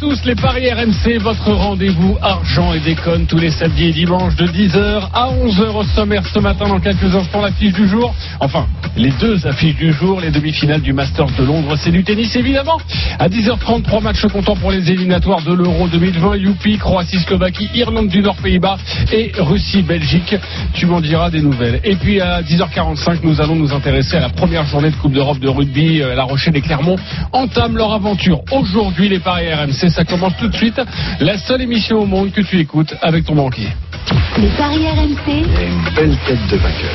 tous, les Paris RMC, votre rendez-vous argent et déconne tous les samedis et dimanches de 10h à 11h au sommaire ce matin dans quelques instants l'affiche du jour. Enfin, les deux affiches du jour, les demi-finales du Masters de Londres, c'est du tennis évidemment. À 10h30, trois matchs comptants pour les éliminatoires de l'Euro 2020, Youpi, Croatie, Slovaquie, Irlande du Nord, Pays-Bas et Russie, Belgique. Tu m'en diras des nouvelles. Et puis à 10h45, nous allons nous intéresser à la première journée de Coupe d'Europe de rugby. Euh, La Rochelle et Clermont entament leur aventure. Aujourd'hui, les Paris RMC, ça commence tout de suite. La seule émission au monde que tu écoutes avec ton banquier. Les paris RMC, une belle tête de vainqueur.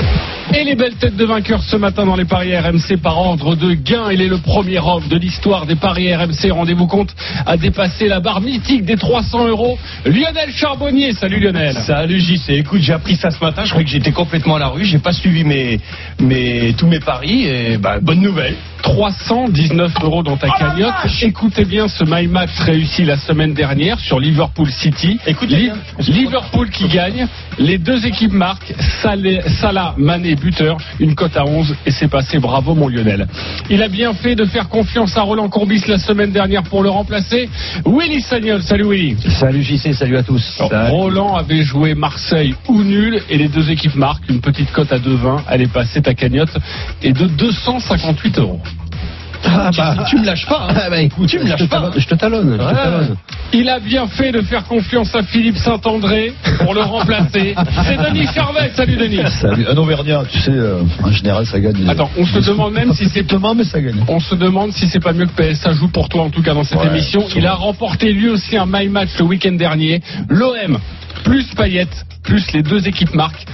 Et les belles têtes de vainqueurs ce matin dans les paris RMC par ordre de gain. Il est le premier homme de l'histoire des paris RMC. Rendez-vous compte, a dépassé la barre mythique des 300 euros. Lionel Charbonnier. Salut Lionel. Salut JC, écoute j'ai appris ça ce matin, je croyais que j'étais complètement à la rue, j'ai pas suivi mes, mes, tous mes paris et bah, bonne nouvelle. 319 euros dans ta cagnotte. Écoutez bien ce My Match réussi la semaine dernière sur Liverpool City. Écoutez Li- bien. Liverpool qui gagne. Les deux équipes marquent. Salah, Mané, buteur. Une cote à 11 et c'est passé. Bravo mon Lionel. Il a bien fait de faire confiance à Roland Courbis la semaine dernière pour le remplacer. Willy Sagnol. Salut Willy. Salut JC, salut à tous. Roland avait joué Marseille ou nul et les deux équipes marquent une petite cote à 2,20. Elle est passée ta cagnotte et de 258 euros. Ah bah, Tu me lâches pas, hein. ah bah, écoute, Tu me lâches pas. je te talonne. je te Ouais. talonne. Il a bien fait de faire confiance à Philippe Saint-André pour le remplacer. C'est Denis Charvet. Salut Denis. Salut. Un Auvergnat, tu sais, euh, en général, ça gagne. Attends, on se demande même si c'est mais ça gagne. on se demande si c'est pas mieux que PSA joue pour toi en tout cas dans cette Ouais, émission. Il a remporté lui aussi un my match le week-end dernier. L'OM plus Payet plus les deux équipes marquent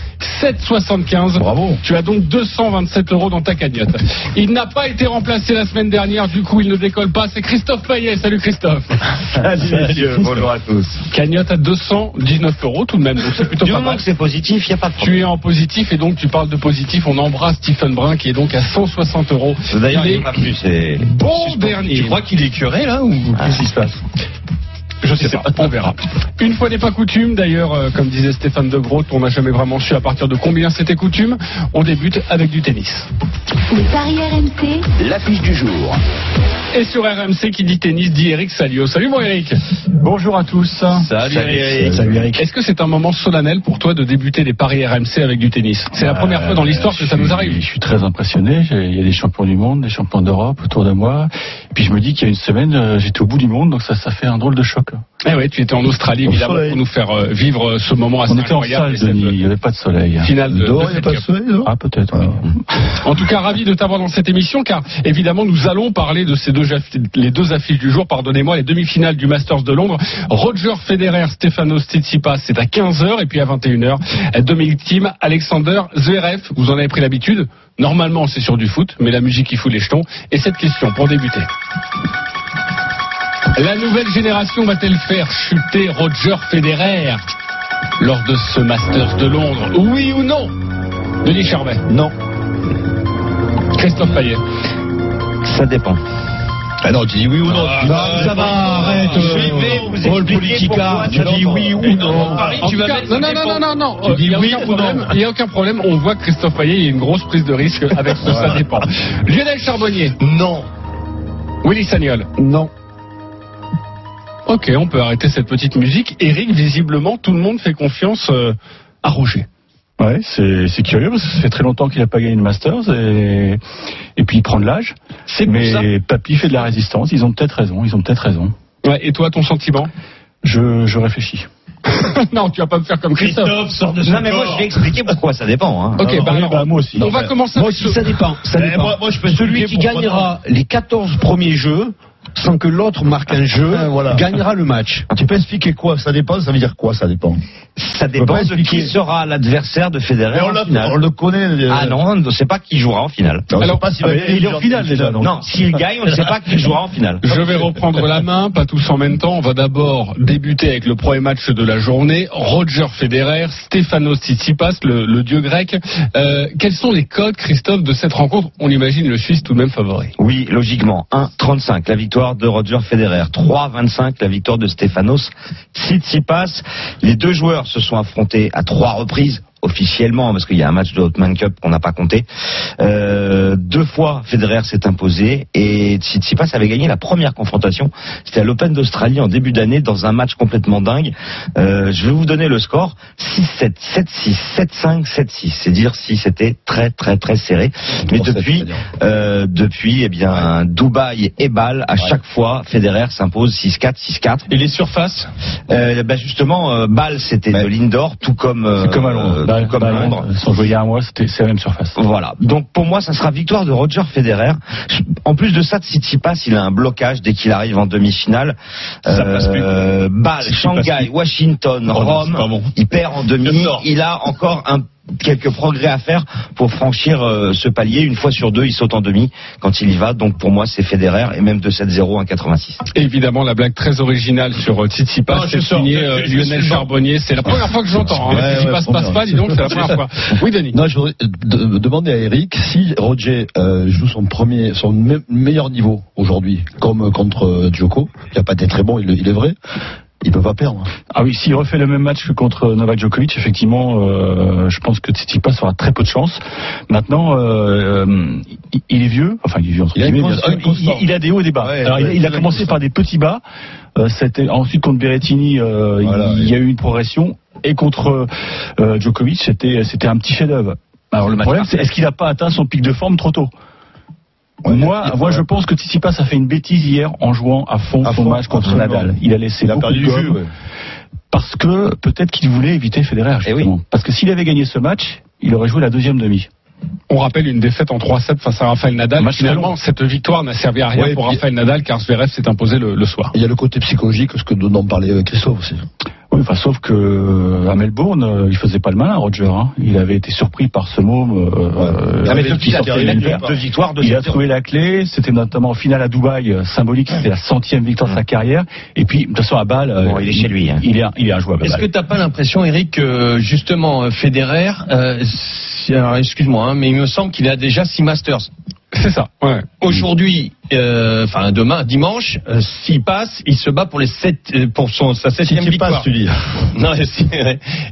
7,75. Bravo. Tu as donc 227 euros dans ta cagnotte. Il n'a pas été remplacé la semaine dernière, du coup il ne décolle pas. C'est Christophe Payet. Salut Christophe. Salut messieurs, bonjour à tous. Cagnotte à 219 euros tout de même, donc c'est plutôt Du pas moment mal. que c'est positif, il n'y a pas de Tu problème. es en positif et donc tu parles de positif. On embrasse Stephen Brun qui est donc à 160 euros. D'ailleurs, il il est n'y a pas plus. bon dernier. Tu crois qu'il est curé là ou qu'est-ce qui se passe? Je sais pas, on verra. Une fois n'est pas coutume, d'ailleurs, euh, comme disait Stéphane De Groot, on n'a jamais vraiment su à partir de combien c'était coutume. On débute avec du tennis. les paris RMC, L'affiche du jour. Et sur RMC qui dit tennis dit Eric Salio. Salut mon Eric. Bonjour à tous. Salut, Eric. Salut Eric. Est-ce que c'est un moment solennel pour toi de débuter les paris RMC avec du tennis? C'est la première fois dans l'histoire que ça nous Je arrive. suis très impressionné. Il y a des champions du monde, des champions d'Europe autour de moi. Et puis je me dis qu'il y a une semaine, euh, j'étais au bout du monde, donc ça, ça fait un drôle de choc. Eh ouais, tu étais en Australie Au évidemment soleil. pour nous faire euh, vivre euh, ce moment assez On était en salle, Denis. Il n'y avait pas de soleil. Finale de, Dehors, il n'y a pas de soleil, non Ah, peut-être. oui. En tout cas, ravi de t'avoir dans cette émission, car évidemment, nous allons parler de ces deux, les deux affiches du jour, pardonnez-moi, les demi-finales du Masters de Londres. Roger Federer, Stefanos Tsitsipas, c'est à 15h, et puis à 21h, Dominic Thiem, Alexander Zverev. Vous en avez pris l'habitude? Normalement, c'est sur du foot, mais la musique, il fout les jetons. Et cette question, pour débuter. La nouvelle génération va-t-elle faire chuter Roger Federer lors de ce Masters de Londres? Oui ou non? Denis Charvet Non. Christophe Payet. Ça dépend. Ah non, tu dis oui ou non. Ah, Tu- bah, ça va, arrête. je vais vous Rôle expliquer politica. Tu dis oui ou non. Paris, tu vas mettre non, non, non, non, non, non, Tu euh, dis oui ou non. Il n'y a aucun problème. On voit que Christophe Payet, il y a une grosse prise de risque avec ce ça dépend. Lionel Charbonnier, Non. Willy Sagnol. Non. Ok, on peut arrêter cette petite musique. Eric, visiblement, tout le monde fait confiance euh, à Roger. Ouais, c'est c'est curieux parce que ça fait très longtemps qu'il n'a pas gagné le Masters et, et puis il prend de l'âge. C'est Mais ça. Papy fait de la résistance. Ils ont peut-être raison. Ils ont peut-être raison. Ouais, et toi, ton sentiment? Je, je réfléchis. Non, tu vas pas me faire comme Christophe. sort de Non, mais moi, je vais expliquer pourquoi ça dépend. Hein. Ok, Alors, bah oui, bah, moi aussi. on va commencer Moi aussi, ce- ça dépend. Ça Eh, dépend. moi- moi, je peux Celui qui gagnera les 14 premiers jeux sans que l'autre marque un jeu Ah, voilà. gagnera le match. Tu peux expliquer quoi? Ça dépend, ça veut dire quoi Ça dépend? Ça dépend de qui sera l'adversaire de Federer Mais on, en finale. on le connaît. euh, Ah non, on ne sait pas qui jouera en finale. On Alors, pas s'il ah, va mais gagner il est en le finale, déjà, donc. Non, s'il gagne, on ne sait pas qui jouera en finale. Je vais reprendre la main, pas tous en même temps. On va d'abord débuter avec le premier match de la journée. Roger Federer, Stefanos Tsitsipas, le, le dieu grec. Euh, quels sont les codes, Christophe, de cette rencontre? On imagine le Suisse tout de même favori. Oui, logiquement. 1,35 la victoire de Roger Federer. 3,25 la victoire de Stefanos Tsitsipas. Les deux joueurs se sont affrontés à trois reprises officiellement, parce qu'il y a un match de Hotman Cup qu'on n'a pas compté. Euh, deux fois, Federer s'est imposé et Tsitsipas avait gagné la première confrontation. C'était à l'Open d'Australie en début d'année dans un match complètement dingue. Euh, je vais vous donner le score 6-7, 7-6, 7-5, 7-6. C'est dire si c'était très très très serré. Mais depuis, euh, depuis, eh bien, Dubaï et Bâle, à chaque fois, Federer s'impose 6-4, 6-4. Et les surfaces? Euh, bah justement, euh, Bâle c'était Ouais. de l'indoor, tout comme euh, comme à Londres. Bah, tout comme bah, Londres. Sont joués il y a un mois, c'était c'est la même surface. Voilà. Donc pour moi, ça sera victoire de Roger Federer. En plus de ça, Tsitsipas, il a un blocage dès qu'il arrive en demi-finale. Ça passe plus. Euh, Bâle, Tsitsipas, Shanghai, Washington, Oh Rome. bon. Il perd en demi. Il a encore un quelques progrès à faire pour franchir euh, ce palier. Une fois sur deux, il saute en demi quand il y va. Donc pour moi, c'est Federer et même de 7-0 1,86. Évidemment, la blague très originale sur euh, Tsitsipas, c'est signé euh, Lionel. Charbonnier. C'est la première fois que j'entends. Hein. Ouais, ouais, Tsitsipas passe pas, dis donc, c'est la première fois. Oui, Denis. Non, je voudrais de- demander à Eric si Roger euh, joue son premier, son me- meilleur niveau aujourd'hui, comme contre Djoko. Il n'a pas été très bon, il, il est vrai. Il peut pas perdre. Ah oui, s'il refait le même match que contre Novak Djokovic, effectivement, euh, je pense que Tsitsipas aura très peu de chance. Maintenant, euh, euh, il- il est vieux, enfin il est vieux entre Il a guillemets, constance. il, il a des hauts et des bas. Ouais, Alors, il, a- ouais, il a il a commencé par des petits bas. Euh, ensuite contre Berrettini, euh, Voilà, il, y a eu une progression, et contre euh, Djokovic, c'était c'était un petit chef-d'œuvre. Alors le problème, c'est est-ce qu'il n'a pas atteint son pic de forme trop tôt? Ouais, moi, je pense que Tsitsipas a fait une bêtise hier en jouant à fond À son fond, match contre. Nadal. Il a laissé Il a perdu du ouais. parce que peut-être qu'il voulait éviter Federer Eh oui. justement. Parce que s'il avait gagné ce match, il aurait joué la deuxième demi. On rappelle une défaite en 3-7 face à Rafael Nadal. Finalement, cette victoire n'a servi à rien Ouais, pour Rafael Nadal car Zverev s'est imposé le, le soir. Il y a le côté psychologique, ce que dont on parlait avec Christophe aussi. Oui, enfin, sauf que euh, à Melbourne, euh, il faisait pas le malin, Roger. hein. Il avait été surpris par ce môme. euh, euh, Ah, mais qui depuis, il a de Il trouvé la clé, c'était notamment en finale à Dubaï, euh, symbolique, c'était la centième victoire de sa carrière. Et puis, de toute façon, à Bâle, Bon, il est chez lui, hein. Il est, il est injouable. à Est-ce que t'as pas l'impression, Eric, que justement Federer, euh, si- alors excuse-moi, hein, mais il me semble qu'il a déjà six Masters. C'est ça. Ouais. Aujourd'hui, euh, enfin demain, dimanche, euh, s'il passe, il se bat pour les sept, euh, pour son sa septième Si victoire. passes, tu dis. Non.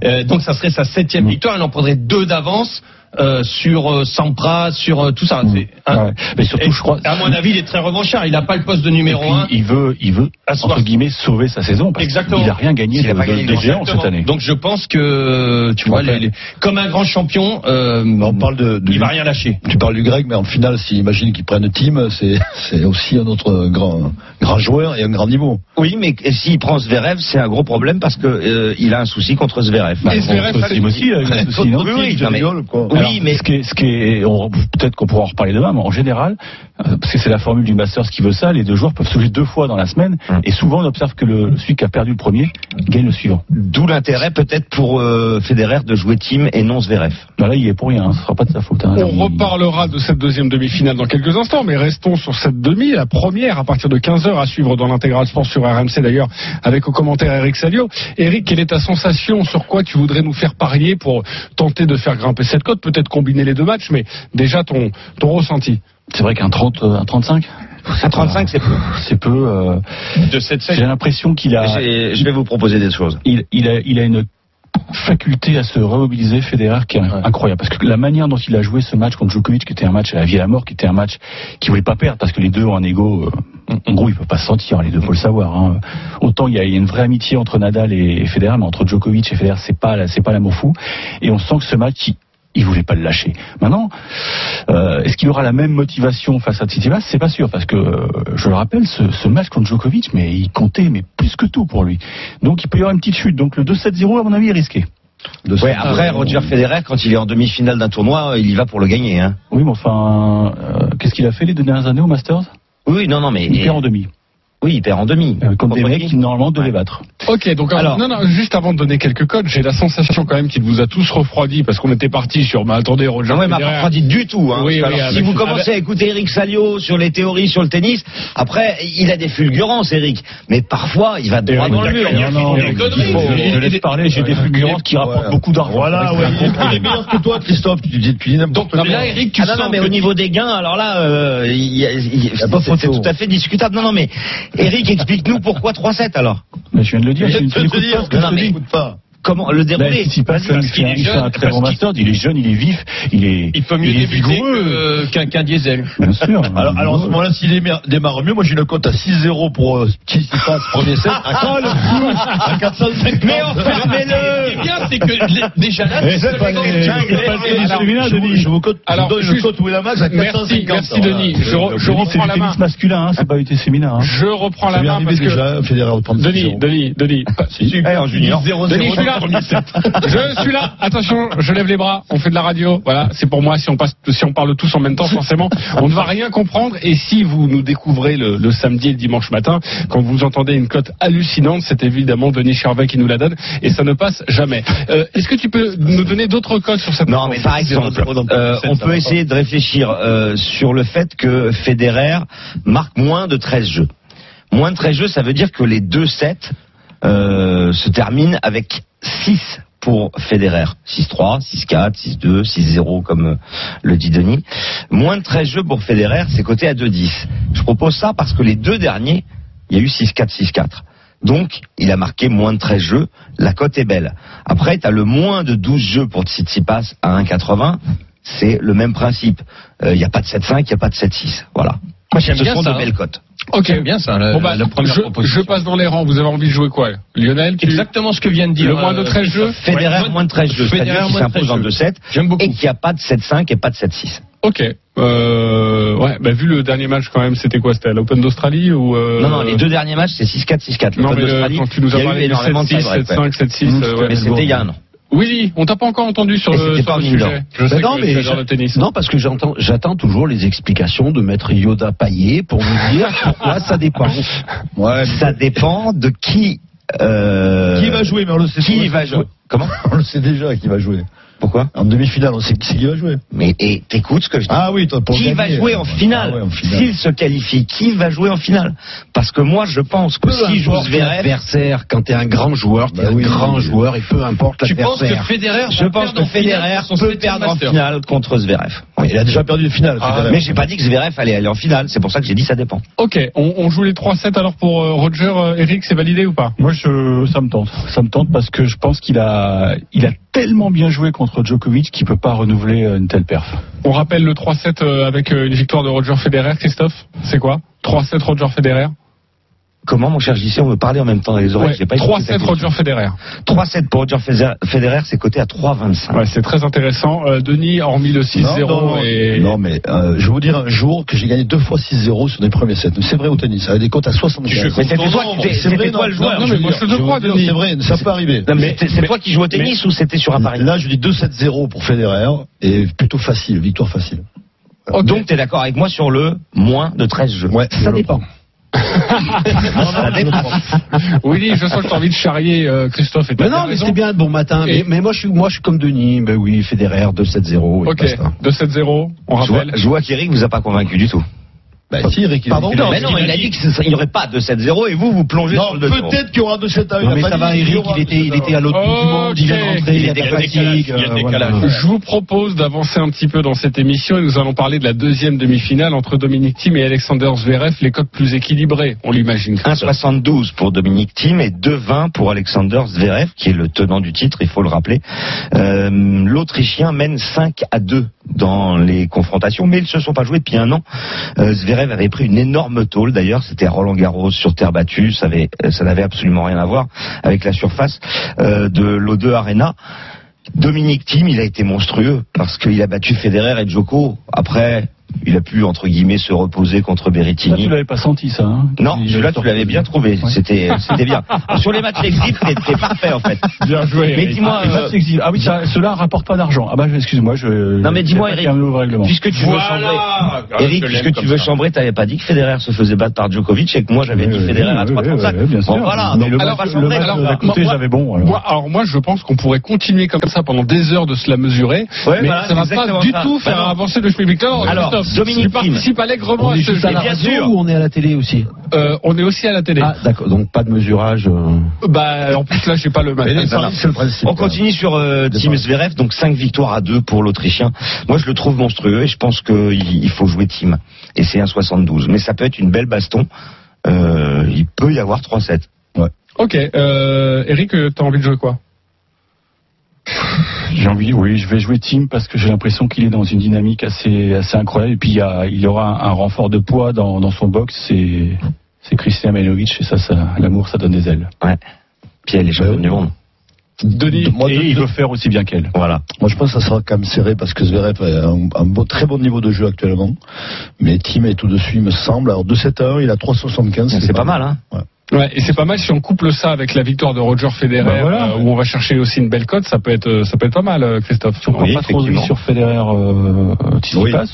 Euh, donc ça serait sa septième victoire. Il en prendrait deux d'avance euh, sur euh, Sampras, sur euh, tout ça. C'est- hein. Ouais. Mais surtout, Et je crois. À mon avis, il est très revanchard. Il n'a pas le poste de numéro puis, un. il veut, il veut entre guillemets sauver sa saison parce Exactement. qu'il n'a rien gagné Il a de, pas de- gagné de grand- géant cette année. Donc je pense que tu vois, les- les- comme un grand champion, euh, On parle de, de- il va rien lâcher. Tu parles du grec, mais en finale, s'il imagine qu'il prenne team, c'est c'est aussi un autre grand, grand joueur et un grand niveau. Oui, mais s'il prend Zverev, c'est un gros problème parce que euh, il a un souci contre Zverev. Et Zverev, aussi, il a un souci, Oui, oui, mais- Alors, ce qui est, ce qui est- on- peut-être qu'on pourra en reparler demain, mais en général, euh, parce que c'est la formule du Masters qui veut ça, les deux joueurs peuvent se jouer deux fois dans la semaine, Hum. et souvent on observe que le, celui qui a perdu le premier gagne le suivant. d'où l'intérêt peut-être pour euh, Federer de jouer team et non Zverev. Ben là, il est pour rien, hein, ce sera pas de sa faute. hein. On Il- reparlera de cette deuxième demi-finale dans quelques instants, mais restons sur cette demi, la première à partir de 15h à suivre dans l'intégral sport sur RMC d'ailleurs, avec au commentaire Eric Salio. Eric, quelle est ta sensation? Sur quoi tu voudrais nous faire parier pour tenter de faire grimper cette cote? Peut-être combiner les deux matchs, mais déjà ton, ton ressenti. C'est vrai qu'un 30, euh, un 35 À 35, c'est peu. C'est peu. euh, De cette J'ai l'impression qu'il a, Je vais vous proposer des choses. il, il a, il a une faculté à se remobiliser, Federer, qui est incroyable. Parce que la manière dont il a joué ce match contre Djokovic, qui était un match à la vie et à la mort, qui était un match qu'il voulait pas perdre, parce que les deux ont un ego, euh, en gros, ils peuvent pas se sentir, les deux, faut le savoir. hein. Autant il y, a, il y a une vraie amitié entre Nadal et, Federer, mais entre Djokovic et Federer, c'est pas, c'est pas l'amour fou. Et on sent que ce match, il, voulait pas le lâcher. Maintenant, euh, est-ce qu'il aura la même motivation face à Tsitsipas? C'est pas sûr, parce que euh, je le rappelle, ce, ce match contre Djokovic, mais il comptait, mais plus que tout pour lui. Donc il peut y avoir une petite chute. Donc le 2-7-0, à mon avis, est risqué. Ouais, après, Roger Federer, quand il est en demi-finale d'un tournoi, il y va pour le gagner. Hein. Oui, mais enfin, euh, qu'est-ce qu'il a fait les deux dernières années au Masters? Oui, non, non, mais Il perd en demi. Oui, il perd en demi. Euh, contre des mecs qui normalement devaient battre. Ok, donc Alors- non, non, juste avant de donner quelques codes, j'ai la sensation quand même qu'il vous a tous refroidi parce qu'on était parti sur, bah attendez, Roger Non, ouais, m'a pas refroidi du tout. Hein, Oui, oui, alors, si avec- vous commencez à écouter Eric Salio sur les théories sur le tennis, après, il a des fulgurances, Eric. Mais parfois, il va droit Eric, dans le mur. Non, non, je laisse parler, j'ai des fulgurantes qui rapportent beaucoup d'argent. Voilà, ouais, il est meilleur que toi, Christophe. Tu dis, tu dis n'importe Donc quoi. là, Eric, tu Ah non, sens non, mais au niveau des gains, alors là, c'est tout à fait discutable. Non, non, mais Eric, explique-nous pourquoi 3-7 alors. Mais je viens de le dire, peux tu te n'écoutes dire pas comment le dérouler. Tsitsipas, Vas-y, parce il est jeune, un très bon master, il est jeune, il est vif, il est, Il peut mieux il est débuter vigoureux. que- qu'un qu'un diesel. Bien sûr. Alors, alors à ce moment-là, s'il démarre, mieux, moi j'ai une cote à 6-0 pour euh, qui s'y passe premier set à, à 450. Mais enfin, Ce qui est bien, c'est que déjà là, c'est pas c'est Alors, féminin, je vous- Denis. je vous cote- Winamax à 450. Merci, merci. Denis. Je, c'est reprends du la main. masculin, hein, c'est pas du tennis féminin. Je reprends la main Denis, 6-0. Denis, Denis, en junior. 0 Je suis là. Je suis là. Attention, je lève les bras. On fait de la radio. Voilà, c'est pour moi. Si on passe, si on parle tous en même temps, forcément, on ne va rien comprendre. Et si vous nous découvrez le, le samedi et le dimanche matin, quand vous entendez une cote hallucinante, c'est évidemment Denis Charvet qui nous la donne. Et ça ne passe jamais. Euh, Est-ce que tu peux nous donner d'autres cotes sur cette Non, mais par exemple, euh, on peut essayer de réfléchir euh, sur le fait que Federer marque moins de 13 jeux. Moins de 13 jeux, ça veut dire que les deux sets euh, se terminent avec 6 pour Federer. 6-3, 6-4, 6-2, 6-0 comme euh, le dit Denis. Moins de 13 jeux pour Federer, c'est coté à 2-10. Je propose ça parce que les deux derniers, il y a eu 6-4, 6-4. Donc, il a marqué moins de 13 jeux. La cote est belle. Après, tu as le moins de 12 jeux pour Tsitsipas à 1,80. C'est le même principe. Euh, Il n'y a pas de 7-5, il n'y a pas de 7-6. Voilà. Moi, j'aime bien sont ça. de belles cotes. Ok. Bien ça, Bon bah, la première je, proposition. je passe dans les rangs. Vous avez envie de jouer quoi, Lionel tu- Exactement ce que vient de dire. Le moins de euh, 13 jeux Federer, Ouais, moins de 13 jeux. Federer, 13 s'impose en jeux. 2-7. J'aime beaucoup. Et qu'il n'y a pas de 7-5 et pas de 7-6. Ok. Euh, ouais, bah, vu le dernier match quand même, c'était quoi C'était à l'Open d'Australie ou euh, Non, non, les deux derniers matchs, c'est 6-4, 6-4. Non, L'Open mais euh, d'Australie, quand tu nous as parlé du énormément de 7-6, tie-break, ouais. 7-5, 7-6, euh, ouais. Mais c'était il y a un an. Willy, on t'a pas encore entendu sur Et le, sur pas le en indoor. sujet. Je sais Ben non, que mais le tennis. non, parce que j'entends, j'attends toujours les explications de maître Yoda Paillet pour me dire pourquoi ça dépend. Ouais, Ça dépend de qui. euh, Qui va jouer, mais on le sait Qui va jouer Comment? On le sait déjà qui va jouer. Pourquoi En demi-finale, on sait qui va jouer. Mais et t'écoutes ce que je dis. Ah oui, toi, pour qui gagner. va jouer en finale Ah ouais, en finale. S'il se qualifie, qui va jouer en finale Parce que moi, je pense que Peu si joue importe Zverev, l'adversaire, quand t'es un grand joueur, t'es Bah un oui, grand oui. joueur et peu importe Tu penses que l'adversaire. Federer je pense que Federer peut perdre en master finale contre Zverev. Il a déjà perdu de finale. Ah. Mais j'ai pas dit que Zverev allait aller en finale. C'est pour ça que j'ai dit ça dépend. Ok, on, on joue les 3-7 alors pour euh, Roger, euh, Eric, c'est validé ou pas? Moi, je, ça me tente. Ça me tente parce que je pense qu'il a, il a tellement bien joué contre Djokovic qu'il peut pas renouveler euh, une telle perf. On rappelle le 3-7 euh, avec euh, une victoire de Roger Federer, Christophe C'est quoi? 3-7 Roger Federer Comment, mon cher JC, on veut parler en même temps dans les oreilles Ouais, J'ai pas écouté ta 3-7 question. Roger Federer. 3-7 pour Roger Federer, c'est coté à 3,25. Ouais, c'est très intéressant. Euh, Denis, hormis le 6-0 Non, non, et... non, mais euh, je vais vous dire un jour que j'ai gagné deux fois 6-0 sur les premiers sets. C'est vrai au tennis, avec des comptes à 75. Mais c'était toi c'était toi non, le joueur. non, mais moi, je veux crois, Denis. C'est vrai, ça peut arriver. Non, mais c'est toi qui joues au tennis ou c'était sur un pari? Là, je dis 2-7-0 pour Federer et plutôt facile, victoire facile. Donc, tu es d'accord avec moi sur le moins de 13 jeux Ouais, Ça dépend. Ça dépend. Willy, je sens que tu as envie de charrier euh, Christophe et t'as Mais non, mais c'était bien, bon matin. Et- Mais, mais moi, je suis, moi, je suis comme Denis. Ben oui, Federer, 2-7-0. et Ok, basta. 2-7-0, on Je vois, rappelle. je vois qu'Eric vous a pas convaincu du tout. Bah si, Eric. il- Pardon il- mais non, il a dit qu'il n'y aurait pas de 7-0 et vous, vous plongez Non, sur le 2-0. peut-être qu'il y aura 2-7 à Non, mais ça va, Eric, il était, il était à l'autre bout du monde, il vient de Ok. rentrer, il y a des fatigues. décalage, il y a euh. Je vous propose d'avancer un petit peu dans cette émission et nous allons parler de la deuxième demi-finale entre Dominique Thiem et Alexander Zverev, les codes plus équilibrés, on l'imagine. 1,72 pour Dominique Thiem et 2,20 pour Alexander Zverev, qui est le tenant du titre, il faut le rappeler. Euh, L'Autrichien mène 5 à 2 dans les confrontations, mais ils ne se sont pas joués depuis un an. Euh, Zverev avait pris une énorme tôle, d'ailleurs, c'était Roland Garros sur terre battue, ça n'avait absolument rien à voir avec la surface euh, de l'O2 Arena. Dominique Thiem, il a été monstrueux parce qu'il a battu Federer et Djoko. Après, il a pu entre guillemets se reposer contre Berrettini. tu l'avais pas senti, ça hein Non, Il- celui-là, tu l'avais bien trouvé. Ouais. C'était, c'était bien. Sur les matchs exit, c'était parfait, en fait. Bien joué. Mais Eric. dis-moi, Ah, euh, ah oui, ça, cela rapporte pas d'argent. Ah bah excuse-moi, je. Non, mais dis-moi, Eric, puisque tu veux chambrer, Ah, Eric, puisque tu veux ça. chambrer, t'avais pas dit que Federer se faisait battre par Djokovic et que moi j'avais Oui, dit Federer oui, à oui, 3,35. oui, oui, bien sûr. Bon, voilà. Mais Donc, le Alors, bon. alors. Moi, je pense qu'on pourrait continuer comme ça pendant des heures de se la mesurer, Ouais, mais ça va pas du tout faire Bah non. avancer le Victor. Alors, Christophe, Dominique tu participe allègrement On à est ce jeu. bien sûr. ou on est à la télé aussi Euh, on est aussi à la télé. Ah, d'accord. Donc pas de mesurage. euh. Bah, en plus là, j'ai pas le match. C'est le principe. On continue sur euh, Team Zverev, donc 5 victoires à 2 pour l'Autrichien. Moi, je le trouve monstrueux et je pense qu'il il faut jouer Team. Et c'est un 72. Mais ça peut être une belle baston. Euh, il peut y avoir 3-7. Ok, euh, Eric, t'as envie de jouer quoi? J'ai envie, oui, je vais jouer Team parce que j'ai l'impression qu'il est dans une dynamique assez, assez incroyable. Et puis il y, a, il y aura un, un renfort de poids dans, dans son box, c'est, c'est Christian Mailovic et ça, ça, l'amour, ça donne des ailes. Ouais. Puis elle est championne du monde. Denis, Moi, et de- il de- veut faire aussi bien qu'elle. Voilà. Moi, je pense que ça sera quand même serré parce que Zverev a un, un beau- très bon niveau de jeu actuellement. Mais Tim est tout dessus, il me semble. Alors, 2-7-1, il a 3,75. C'est pas mal, hein. Ouais, et c'est pas mal si on couple ça avec la victoire de Roger Federer, Bah voilà. euh, où on va chercher aussi une belle cote, ça peut être, euh, ça peut être pas mal, euh, Christophe. Si on prend Oui, pas trop sur Federer, euh,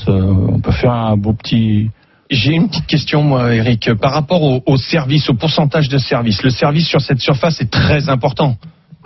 euh, on peut faire un beau petit. J'ai une petite question, moi, Eric. Par rapport au, au service, au pourcentage de service, le service sur cette surface est très important.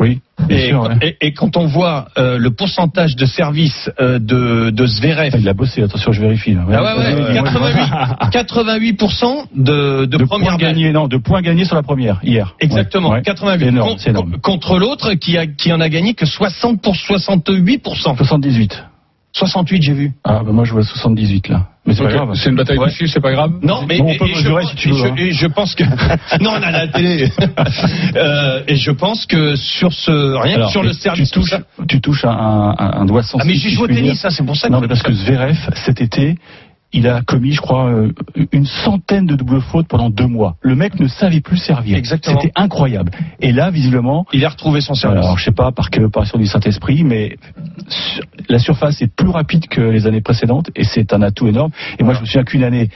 Oui, Et, sûr. ouais. et- et quand on voit euh, le pourcentage de service euh, de, de Zverev, Il a bossé, attention, je vérifie. là. ah ouais, ouais, Ouais, je- 88, 88% de, de, de première points gagnés, non, de points gagnés sur la première hier. Exactement, Ouais, ouais. 88. C'est énorme, Con- c'est énorme. Contre l'autre qui, a, qui en a gagné que 60 pour 68%. 78. 68, j'ai vu. Ah, bah moi je vois 78 là. Mais c'est pas grave. C'est une bataille Ouais. de chiffres, c'est pas grave. Non, mais Bon, on peut et je, mesurer pense- si tu et veux, je- hein. et je pense que non, on a la télé. Euh, et je pense que sur ce rien que sur le tu service, touches, tout ça- tu touches un, un, un doigt sensible. Ah mais j'ai joué au je tennis, ça c'est pour ça. Non, que mais parce que Zverev, cet été, il a commis, je crois, euh, une centaine de doubles fautes pendant deux mois. Le mec ne savait plus servir. Exactement. C'était incroyable. Et là, visiblement, il a retrouvé son service. alors je sais pas par quelle opération du Saint-Esprit, mais la surface est plus rapide que les années précédentes et c'est un atout énorme. Et moi, je me souviens qu'une année,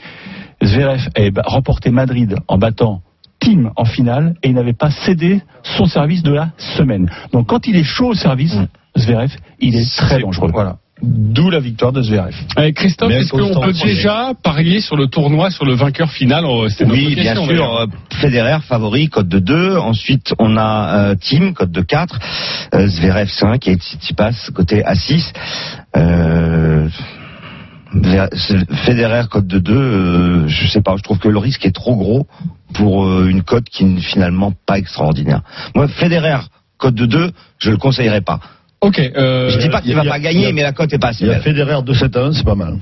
Zverev a ba- remporté Madrid en battant Tim en finale et il n'avait pas cédé son service de la semaine. Donc quand il est chaud au service, Zverev, il est très dangereux. Voilà. D'où la victoire de Zverev. Euh, Christophe, est-ce qu'on peut déjà parier sur le tournoi, sur le vainqueur final Oh, Oui, bien sûr. Federer favori, cote de 2. Ensuite, on a euh, Team, cote de 4. Euh, Zverev 5 et Tsitsipas, côté A6. Euh, Federer, cote de 2. Euh, je sais pas, je trouve que le risque est trop gros pour euh, une cote qui n'est finalement pas extraordinaire. Moi, Federer, cote de 2, je le conseillerais pas. Ok. euh, Je dis pas qu'il il y a- va pas y a- gagner, mais la cote est pas assez Il y a. Federer 2-7-1, c'est pas mal.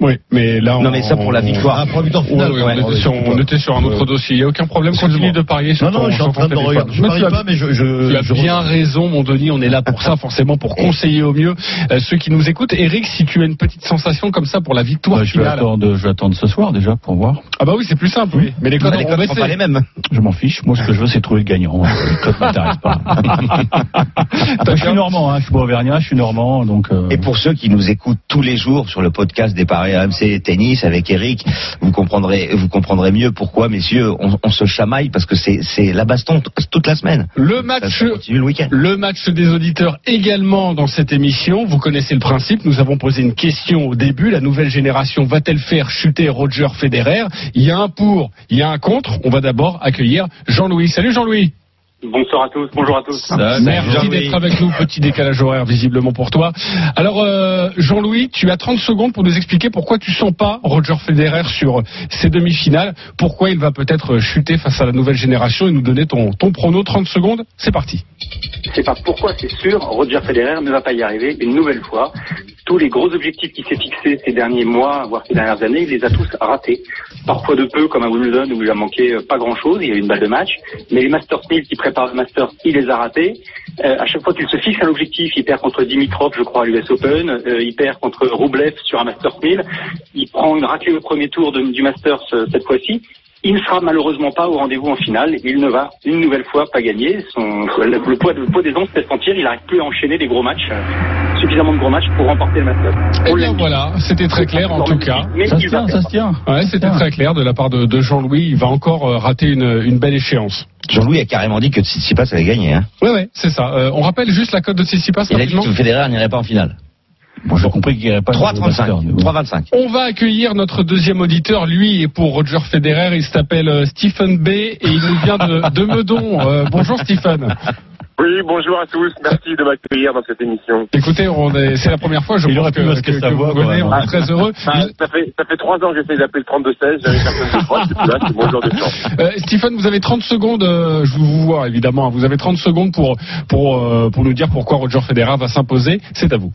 Oui, mais là, on, Non, mais ça pour la victoire. Ah, pour la victoire Ouais, finale. ouais, ouais, on, était sur, on était sur un autre dossier. Il n'y a aucun problème. Continue de parier sur Non, non, ton, je suis en train de regarder. Je parie tu as- pas, mais je. je Tu as je bien raison, mon Denis. On est là pour ça, forcément, pour conseiller au mieux euh, ceux qui nous écoutent. Eric, si tu as une petite sensation comme ça pour la victoire Bah, je, vais finale. attendre, je vais attendre ce soir déjà pour voir. Ah bah oui, c'est plus simple. Oui. Mais les codes cotes sont pas les mêmes. Je m'en fiche. Moi, ce que je veux, c'est trouver le gagnant. Les codes m'intéressent pas. Je suis normand, hein. je suis pas auvergnat, je suis normand, donc. euh, Et pour ceux qui nous écoutent tous les jours sur le podcast des paris RMC tennis avec Eric, vous comprendrez, vous comprendrez mieux pourquoi, messieurs, on, on se chamaille parce que c'est, la baston toute la semaine. Le match ça. Le match des auditeurs également dans cette émission. Vous connaissez le principe. Nous avons posé une question au début. La nouvelle génération va-t-elle faire chuter Roger Federer? Il y a un pour, il y a un contre. On va d'abord accueillir Jean-Louis. Salut Jean-Louis. Bonsoir à tous, bonjour à tous. Merci d'être avec nous. Petit décalage horaire visiblement pour toi. Alors euh, Jean-Louis, tu as 30 secondes pour nous expliquer pourquoi tu sens pas Roger Federer sur ces demi-finales. Pourquoi il va peut-être chuter face à la nouvelle génération et nous donner ton, ton prono. 30 secondes, c'est parti. C'est pas pourquoi c'est sûr, Roger Federer ne va pas y arriver une nouvelle fois. Tous les gros objectifs qu'il s'est fixés ces derniers mois, voire ces dernières années, il les a tous ratés. Parfois de peu, comme à Wimbledon où il a manqué pas grand-chose, il y a eu une balle de match. Mais les Masters 1000 qui préparent le Masters, il les a ratés. Euh, à chaque fois qu'il se fixe un objectif, il perd contre Dimitrov, je crois, à l'US Open. Euh, il perd contre Roublev sur un Masters 1000. Il prend une raclée au premier tour du Masters cette fois-ci. Il ne sera malheureusement pas au rendez-vous en finale. Il ne va une nouvelle fois pas gagner. Son, le, le poids, le poids des ondes se fait sentir. Il n'arrive plus à enchaîner des gros matchs, euh, suffisamment de gros matchs pour remporter le Masters. Eh On bien voilà, c'était très clair en tout cas. Mais Ça se tient, ça se tient. Ouais, c'était très clair de la part de, de Jean-Louis. Il va encore euh, rater une, une belle échéance. Jean-Louis a carrément dit que Tsitsipas allait gagner. Hein. Ouais, ouais, c'est ça. Euh, on rappelle juste la cote de Tsitsipas Il a dit que Federer n'irait pas en finale. Bon, j'ai compris qu'il n'y avait pas de 3,35. master, mais bon. 3,25. On va accueillir notre deuxième auditeur. Lui est pour Roger Federer. Il s'appelle euh, Stephen B. et il nous vient de, de Meudon. Euh, bonjour Stephen. Oui, bonjour à tous. Merci de m'accueillir dans cette émission. Écoutez, c'est la première fois. Je Il pense que, que- que voix, vous venez. On est très heureux. Ah, ça fait ça fait trois ans que j'essaie d'appeler le 3216. J'avais personne de. Depuis là, c'est mon jour de chance. Euh, Stephen, vous avez 30 secondes. euh, je vous vois évidemment. hein, Vous avez 30 secondes pour pour euh, pour nous dire pourquoi Roger Federer va s'imposer. C'est à vous.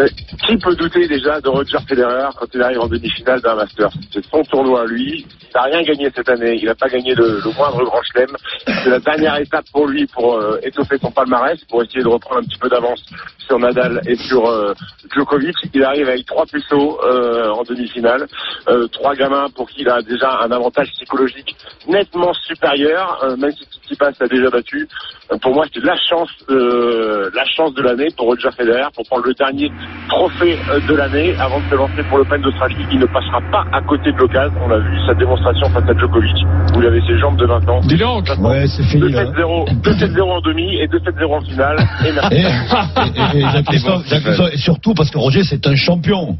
Euh, Qui peut douter déjà de Roger Federer quand il arrive en demi-finale d'un Master? C'est son tournoi à lui. Il n'a rien gagné cette année. Il n'a pas gagné le, le moindre grand chelem. c'est la dernière étape pour lui pour euh, étoffer son palmarès, pour essayer de reprendre un petit peu d'avance sur Nadal et sur euh, Djokovic. Il arrive avec trois puceaux euh, en demi-finale, euh, trois gamins pour qui il a déjà un avantage psychologique nettement supérieur, même si Tsitsipas l'a déjà battu. Euh, pour moi, c'est la chance, euh, la chance de l'année pour Roger Federer pour prendre le dernier trophée euh, de l'année avant de se lancer pour l'Open d'Australie. Il ne passera pas à côté de l'occasion. On a vu sa démonstration face à Djokovic où il avait ses jambes de 20 ans. Dis donc. Ouais, c'est fini là. 2-7-0, 2-7-0 en demi et 2-7-0 en finale. Et. Et, et- et surtout parce que Roger, c'est un champion.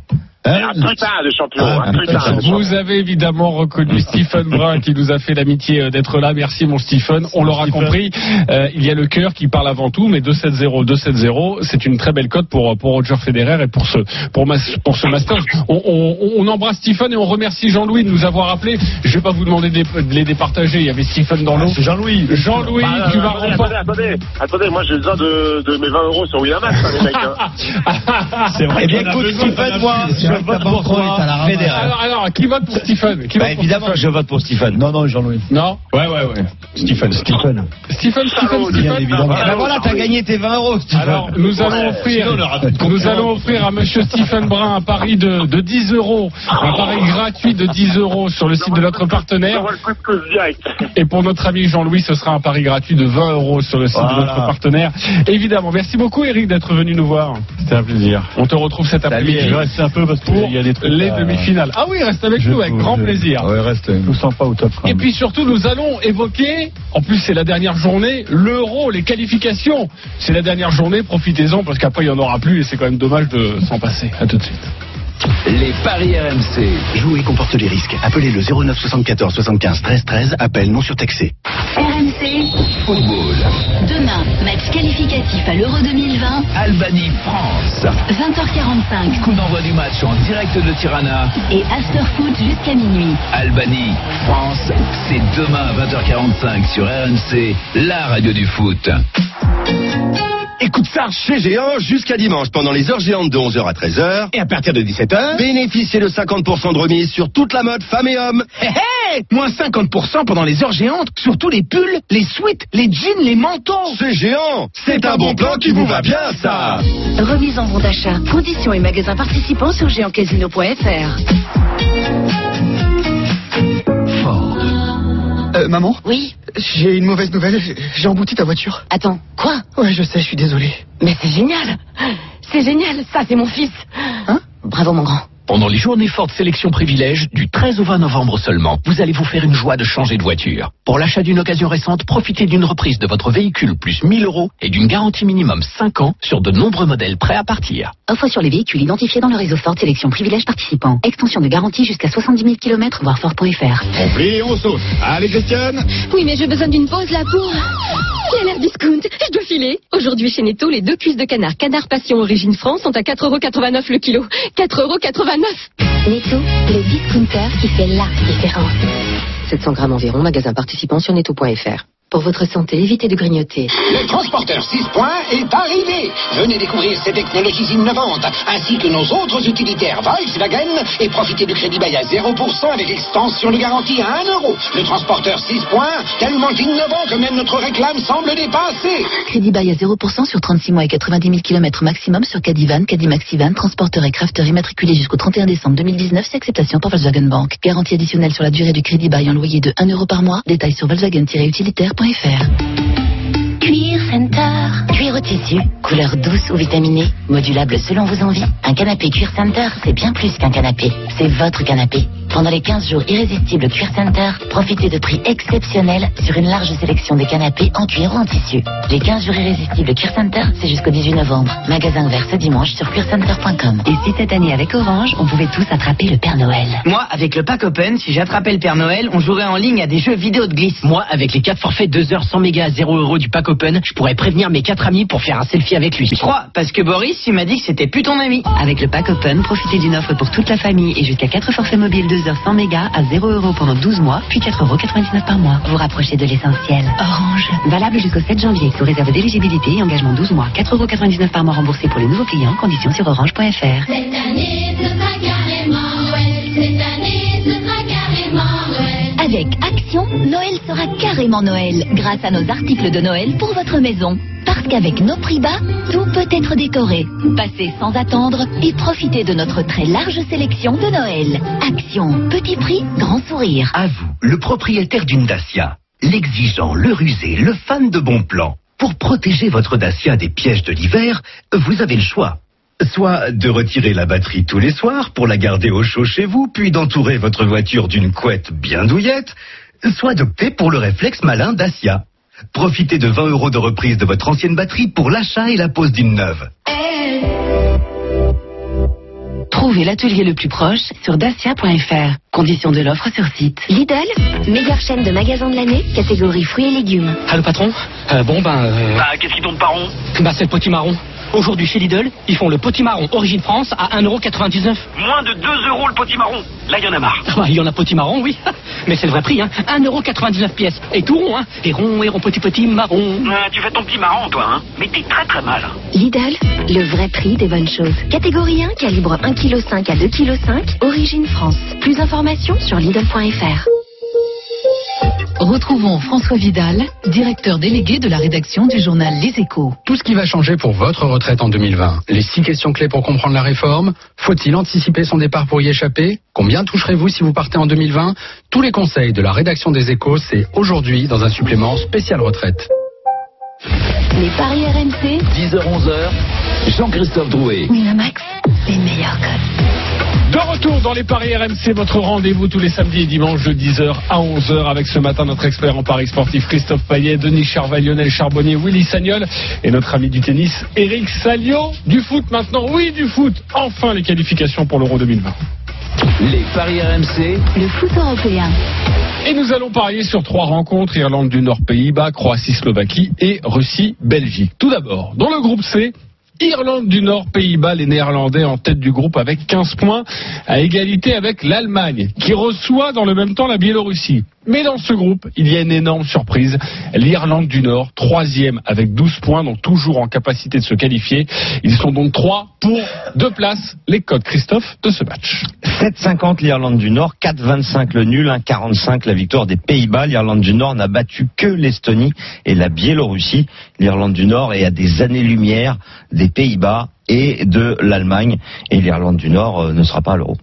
Hein Un putain de champion, Ah, un un putain de champion. Vous avez évidemment reconnu Stephen Brun qui nous a fait l'amitié euh, d'être là. Merci mon Stephen. On l'aura compris. Euh, il y a le cœur qui parle avant tout, mais 2-7-0, 2-7-0, c'est une très belle cote pour pour Roger Federer et pour ce pour, mas- pour ce Masters. On, on- on embrasse Stephen et on remercie Jean-Louis de nous avoir appelé. Je vais pas vous demander de les- de les départager. Il y avait Stephen dans l'eau. C'est Jean-Louis. Jean-Louis, Bah, tu vas attendez, remporter. attendez, attendez, attendez, moi j'ai besoin de, de mes 20 euros sur Winamax, hein, les mecs. Hein. C'est vrai Eh bien, écoute, Stephen, moi. Je vote pour toi. Alors, alors, qui vote pour Stephen Qui Bah, vote pour évidemment que Stephen je vote pour Stephen. Non, non, Jean-Louis. Non Ouais, ouais, ouais. Stephen, Stephen. Stephen, Stephen, Stephen. Eh ben voilà, t'as gagné tes 20 euros, Stephen. Alors, nous allons offrir, nous allons offrir à Monsieur Stephen Brun un pari de, de 10 euros, un pari gratuit de 10 euros sur le site de notre partenaire. Et pour notre ami Jean-Louis, ce sera un pari gratuit de 20 euros sur le site de notre partenaire. Évidemment. Merci beaucoup, Eric, d'être venu nous voir. C'était un plaisir. On te retrouve cet après-midi Je vais rester un peu parce pour qu'il y a des trucs. les demi-finales. Ah oui, reste avec nous avec vous- grand je- plaisir. Ouais, reste. Je vous sens pas au top. quand Et puis surtout, nous allons évoquer, en plus c'est la dernière journée, l'euro, les qualifications. C'est la dernière journée, profitez-en parce qu'après il n'y en aura plus et c'est quand même dommage de s'en passer. À tout de suite. Les paris RMC. Jouer comporte les risques. Appelez le 09 74 75 13 13. Appel non surtaxé. RMC, Football. demain, match qualificatif à l'Euro 2020, Albanie, France. 20h45 Coup d'envoi du match en direct de Tirana. et After Foot jusqu'à minuit. Albanie, France. C'est demain à 20h45 sur RMC, la radio du foot. Écoute ça chez Géant jusqu'à dimanche pendant les heures géantes de 11h à 13h. Et à partir de 17h, bénéficiez de 50% de remise sur toute la mode femmes et hommes. Hé hé Moins 50% pendant les heures géantes sur tous les pulls, les sweats, les jeans, les manteaux C'est géant C'est un bon plan qui vous va bien, ça Remise en bon d'achat. Conditions et magasins participants sur géantcasino.fr. Euh, maman Oui J'ai une mauvaise nouvelle, j'ai embouti ta voiture. Attends, quoi Ouais, je sais, je suis désolé. Mais c'est génial C'est génial, ça c'est mon fils Hein Bravo mon grand. Pendant les journées fortes sélection privilège, du 13 au 20 novembre seulement, vous allez vous faire une joie de changer de voiture. Pour l'achat d'une occasion récente, profitez d'une reprise de votre véhicule plus 1000 euros et d'une garantie minimum 5 ans sur de nombreux modèles prêts à partir. Offre sur les véhicules identifiés dans le réseau Ford Sélection Privilège participant. Extension de garantie jusqu'à 70 000 km, voire Ford.fr. On plie et on saute. Allez, Christiane Oui, mais j'ai besoin d'une pause là pour... Quel air discount Je dois filer Aujourd'hui chez Netto, les deux cuisses de canard Canard Passion Origine France sont à 4,89€ le kilo. 4,89€ Netto, le discounter qui fait la différence. 700 grammes environ, magasin participant sur netto.fr. Pour votre santé, évitez de grignoter. Le transporteur 6 points est arrivé Venez découvrir ces technologies innovantes, ainsi que nos autres utilitaires Volkswagen, et profitez du crédit bail à 0% avec extension de garantie à 1 euro. Le transporteur 6 points, tellement innovant que même notre réclame semble dépasser Crédit bail à 0% sur 36 mois et 90 000 km maximum sur Cadivan, Cadimaxivan, transporteur et crafter immatriculé jusqu'au 31 décembre 2019, c'est acceptation par Volkswagen Bank. Garantie additionnelle sur la durée du crédit bail en loyer de 1 euro par mois. Détails sur francesinfo.fr. Cuir Center. Cuir au tissu, couleur douce ou vitaminée, modulable selon vos envies. Un canapé Cuir Center, c'est bien plus qu'un canapé. C'est votre canapé. Pendant les 15 jours irrésistibles Cuir Center, profitez de prix exceptionnels sur une large sélection de canapés en cuir ou en tissu. Les 15 jours irrésistibles Cuir Center, c'est jusqu'au 18 novembre. Magasin ouvert ce dimanche sur cuircenter.com. Et si cette année avec Orange, on pouvait tous attraper le Père Noël Moi, avec le pack Open, si j'attrapais le Père Noël, on jouerait en ligne à des jeux vidéo de glisse. Moi, avec les 4 forfaits 2 heures 100 mégas à 0 euros du pack Open, je pourrais prévenir mes 4 amis pour faire un selfie avec lui. 3, parce que Boris, il m'a dit que c'était plus ton ami. Avec le pack Open, profitez d'une offre pour toute la famille et jusqu'à 4 forfaits mobiles 2 heures 100 mégas à 0 euros pendant 12 mois, puis 4,99 euros par mois. Vous rapprochez de l'essentiel. Orange. Valable jusqu'au 7 janvier, sous réserve d'éligibilité et engagement 12 mois. 4,99 euros par mois remboursés pour les nouveaux clients. Conditions sur orange.fr. Cette année, Avec Action, Noël sera carrément Noël grâce à nos articles de Noël pour votre maison. Parce qu'avec nos prix bas, tout peut être décoré. Passez sans attendre et profitez de notre très large sélection de Noël. Action, petit prix, grand sourire. À vous, le propriétaire d'une Dacia. L'exigeant, le rusé, le fan de bon plan. Pour protéger votre Dacia des pièges de l'hiver, vous avez le choix. Soit de retirer la batterie tous les soirs pour la garder au chaud chez vous, puis d'entourer votre voiture d'une couette bien douillette, soit d'opter pour le réflexe malin Dacia. Profitez de 20 euros de reprise de votre ancienne batterie pour l'achat et la pose d'une neuve. Trouvez l'atelier le plus proche sur dacia.fr. Conditions de l'offre sur site. Lidl, meilleure chaîne de magasins de l'année, catégorie fruits et légumes. Allô patron Euh, Bon ben... euh, Bah, qu'est-ce qui tombe par rond? Bah c'est le potimarron. Aujourd'hui chez Lidl, ils font le potimarron origine France à 1,99€. Moins de 2 euros le potimarron. Là, il y en a marre. Ah bah, il y en a potimarron, oui. Mais c'est le vrai prix, hein. 1,99€ pièce. Et tout rond, hein. Et rond, et rond, petit, petit, marron. Ah, tu fais ton petit marron, toi, hein. Mais t'es très très mal. Lidl, le vrai prix des bonnes choses. Catégorie 1, calibre 1,5 kg à 2,5 kg, origine France. Plus d'informations sur Lidl.fr. Retrouvons François Vidal, directeur délégué de la rédaction du journal Les Échos. Tout ce qui va changer pour votre retraite en 2020. Les six questions clés pour comprendre la réforme. Faut-il anticiper son départ pour y échapper? Combien toucherez-vous si vous partez en 2020 Tous les conseils de la rédaction des Échos, c'est aujourd'hui dans un supplément spécial retraite. Les paris RMC, 10h-11h, Jean-Christophe Drouet. Winamax, les meilleurs codes. De retour dans les paris RMC, votre rendez-vous tous les samedis et dimanches de 10h à 11h avec ce matin notre expert en paris sportif Christophe Payet, Denis Charval, Lionel Charbonnier, Willy Sagnol et notre ami du tennis Eric Salio. Du foot maintenant, oui du foot. Enfin les qualifications pour l'Euro 2020. Les paris RMC, Le foot européen. Et nous allons parier sur trois rencontres, Irlande du Nord, Pays-Bas, Croatie, Slovaquie et Russie, Belgique. Tout d'abord, dans le groupe C, Irlande du Nord, Pays-Bas, les Néerlandais en tête du groupe avec 15 points à égalité avec l'Allemagne qui reçoit dans le même temps la Biélorussie. Mais dans ce groupe, il y a une énorme surprise. L'Irlande du Nord, troisième avec 12 points, donc toujours en capacité de se qualifier. Ils sont donc trois pour deux places. Les codes, Christophe, de ce match. 7,50 l'Irlande du Nord, 4,25 le nul, 1,45 la victoire des Pays-Bas. L'Irlande du Nord n'a battu que l'Estonie et la Biélorussie. L'Irlande du Nord est à des années-lumière des Pays-Bas et de l'Allemagne. Et l'Irlande du Nord euh, ne sera pas à l'euro.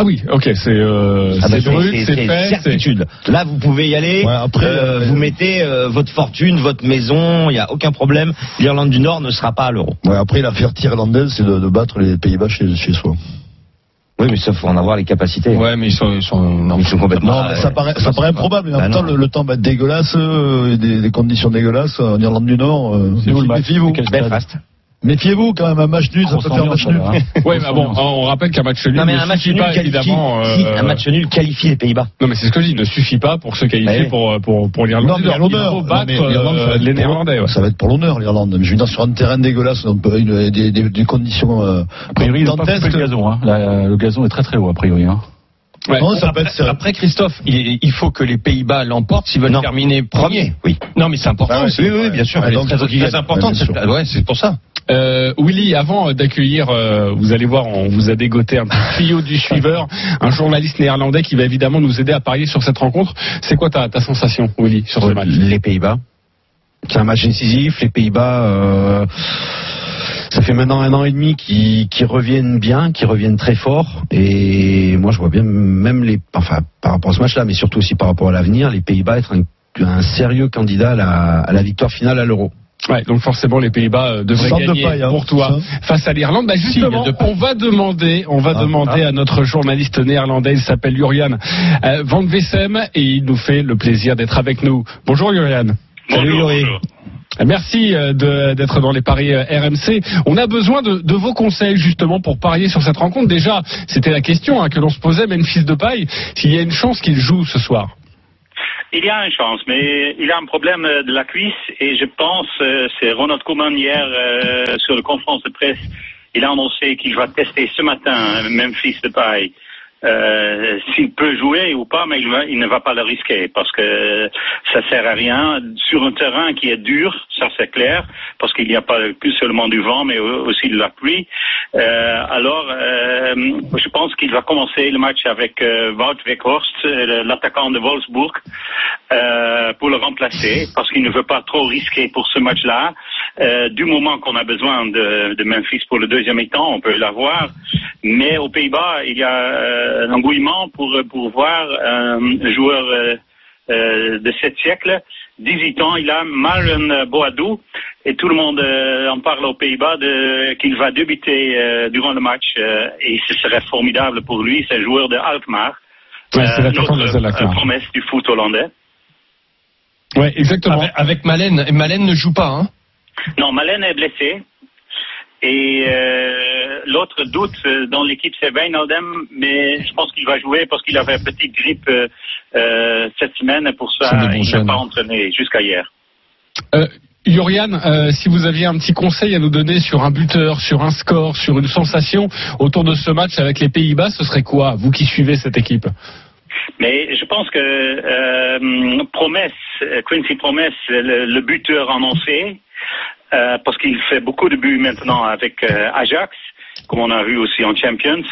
Ah oui, ok, c'est euh, Ah bah, c'est brut, c'est- c'est c'est fait. c'est- certitude. Là, vous pouvez y aller. après, Euh, euh, vous mettez euh, votre fortune, votre maison, il n'y a aucun problème. L'Irlande du Nord ne sera pas à l'euro. Ouais, après, la fierté irlandaise, c'est de, de battre les Pays-Bas chez, chez soi. Oui, mais ça, faut en avoir les capacités. Ouais, mais ils sont, ils sont, non, Ils sont complètement. Non, mais ça paraît, ça paraît improbable, mais en Bah même temps, le, le temps va être dégueulasse, euh, des, des conditions dégueulasses en Irlande du Nord. euh, C'est où le Belfast. Méfiez-vous quand même, un match nul, ça peut faire un match nul. hein. Ouais, mais bon, on rappelle qu'un match nul Non, mais ne un match suffit nul pas qualifie. évidemment. si, euh, un match nul qualifie les Pays-Bas. Non, mais c'est ce que je dis, ne suffit pas pour se qualifier pour, pour, pour l'Irlande. Non, Nord. Il l'honneur. faut Non, battre mais l'Irlande, ça va euh, être les pour- Néerlandais. ouais. Ça va être pour l'honneur, l'Irlande. Mais je veux dire, sur un terrain dégueulasse, on peut- une- des, des, des conditions euh, A priori, pas dantesques. le gazon. Hein. Le gazon est très très haut, a priori. Hein. Ouais. Non, ça peut être Après, Christophe, il, il faut que les Pays-Bas l'emportent s'ils veulent Non. terminer premier. Oui. Non, mais c'est important. Ah ouais, aussi. oui, oui, bien sûr. Elle est Donc, très, il très. Ouais. Ouais, c'est pour ça. Euh, Willy, avant d'accueillir, euh, vous allez voir, on vous a dégoté un petit tuyau du suiveur, un journaliste néerlandais qui va évidemment nous aider à parier sur cette rencontre. C'est quoi ta, sensation, Willy, sur ce match? Les Pays-Bas. C'est un match décisif. Les Pays-Bas, euh, ça fait maintenant un an et demi qu'ils reviennent bien, qu'ils reviennent très fort. Et moi, je vois bien même les, enfin, par rapport à ce match-là, mais surtout aussi par rapport à l'avenir, les Pays-Bas être un, sérieux candidat à la victoire finale à l'Euro. Ouais, donc forcément les Pays-Bas euh, devraient de gagner paille, hein, pour toi face à l'Irlande. Bah justement, de on va demander, on va Ah, demander à notre journaliste néerlandais, il s'appelle Jurian euh, Van Vessem et il nous fait le plaisir d'être avec nous. Bonjour Jurian. Salut Yuri. Merci euh, d'être dans les paris RMC. On a besoin de, de vos conseils justement pour parier sur cette rencontre. Déjà, c'était la question hein, que l'on se posait, Memphis de paille, s'il y a une chance qu'il joue ce soir. Il y a une chance, mais il a un problème euh, de la cuisse et je pense, euh, c'est Ronald Koeman hier euh, sur la conférence de presse, il a annoncé qu'il va tester ce matin Memphis Depay. Euh, s'il peut jouer ou pas, mais il, ne va pas le risquer parce que ça sert à rien sur un terrain qui est dur, ça c'est clair, parce qu'il n'y a pas que seulement du vent, mais aussi de la pluie. Euh, alors, euh, je pense qu'il va commencer le match avec Wout Weghorst, l'attaquant de Wolfsburg, pour le remplacer, parce qu'il ne veut pas trop risquer pour ce match-là. Du moment qu'on a besoin de, de Memphis pour le deuxième mi-temps, on peut l'avoir. Mais aux Pays-Bas, il y a euh, un engouement pour, pour voir euh, un joueur euh, euh, de ce siècle. 18 ans, il a Maren Boadou et tout le monde euh, en parle aux Pays-Bas de- qu'il va débuter euh, durant le match euh, et ce serait formidable pour lui. C'est un joueur de Alkmaar, Ouais, notre euh, promesse du foot hollandais. Ouais, exactement. Avec, avec Malène, et Malène ne joue pas, hein? Non, Malène est blessé. Et euh, l'autre doute euh, dans l'équipe, c'est Wijnaldum, mais je pense qu'il va jouer parce qu'il avait une petite grippe euh, cette semaine, et pour ça, il n'a pas entraîné jusqu'à hier. Euh, Yorian, euh, si vous aviez un petit conseil à nous donner sur un buteur, sur un score, sur une sensation autour de ce match avec les Pays-Bas, ce serait quoi, vous qui suivez cette équipe? Mais je pense que euh, Promesse, Quincy Promesse, le, le buteur annoncé, parce qu'il fait beaucoup de buts maintenant avec euh, Ajax, comme on a vu aussi en Champions,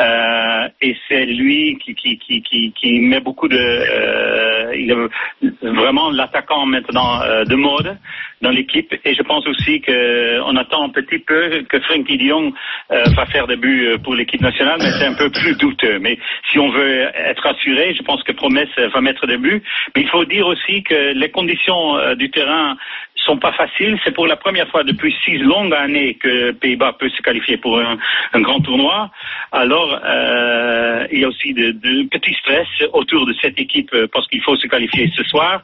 euh, et c'est lui qui, met beaucoup de, euh, il est vraiment l'attaquant maintenant euh, de mode dans l'équipe, et je pense aussi qu'on attend un petit peu que Frankie euh, va faire des buts pour l'équipe nationale, mais c'est un peu plus douteux. Mais si on veut être assuré, je pense que Promesse va mettre des buts. Mais il faut dire aussi que les conditions du terrain sont pas faciles. C'est pour la première fois depuis six longues années que Pays-Bas peut se qualifier pour un, grand tournoi. Alors, euh, il y a aussi de, de petits stress autour de cette équipe euh, parce qu'il faut se qualifier ce soir.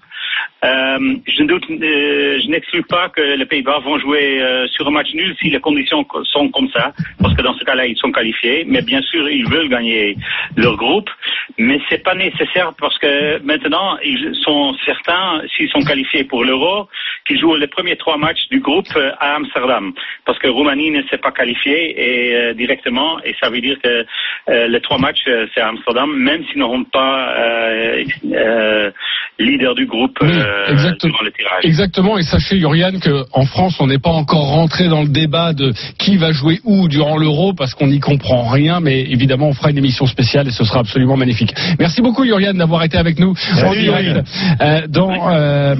Euh, je doute, euh, je n'exclus pas que les Pays-Bas vont jouer euh, sur un match nul si les conditions co- sont comme ça, parce que dans ce cas-là, ils sont qualifiés. Mais bien sûr, ils veulent gagner leur groupe, mais c'est pas nécessaire parce que maintenant, ils sont certains, s'ils sont qualifiés pour l'Euro, qu'ils jouent les premiers trois matchs du groupe à Amsterdam, parce que Roumanie ne s'est pas qualifiée directement, et ça veut dire que les trois matchs c'est à Amsterdam, même s'ils n'auront pas leader du groupe euh, exactement. durant le tirage. Exactement, et sachez Yorian qu'en France, on n'est pas encore rentré dans le débat de qui va jouer où durant l'Euro, parce qu'on n'y comprend rien, mais évidemment, on fera une émission spéciale et ce sera absolument magnifique. Merci beaucoup Yorian d'avoir été avec nous en Salut, direct euh, dans euh,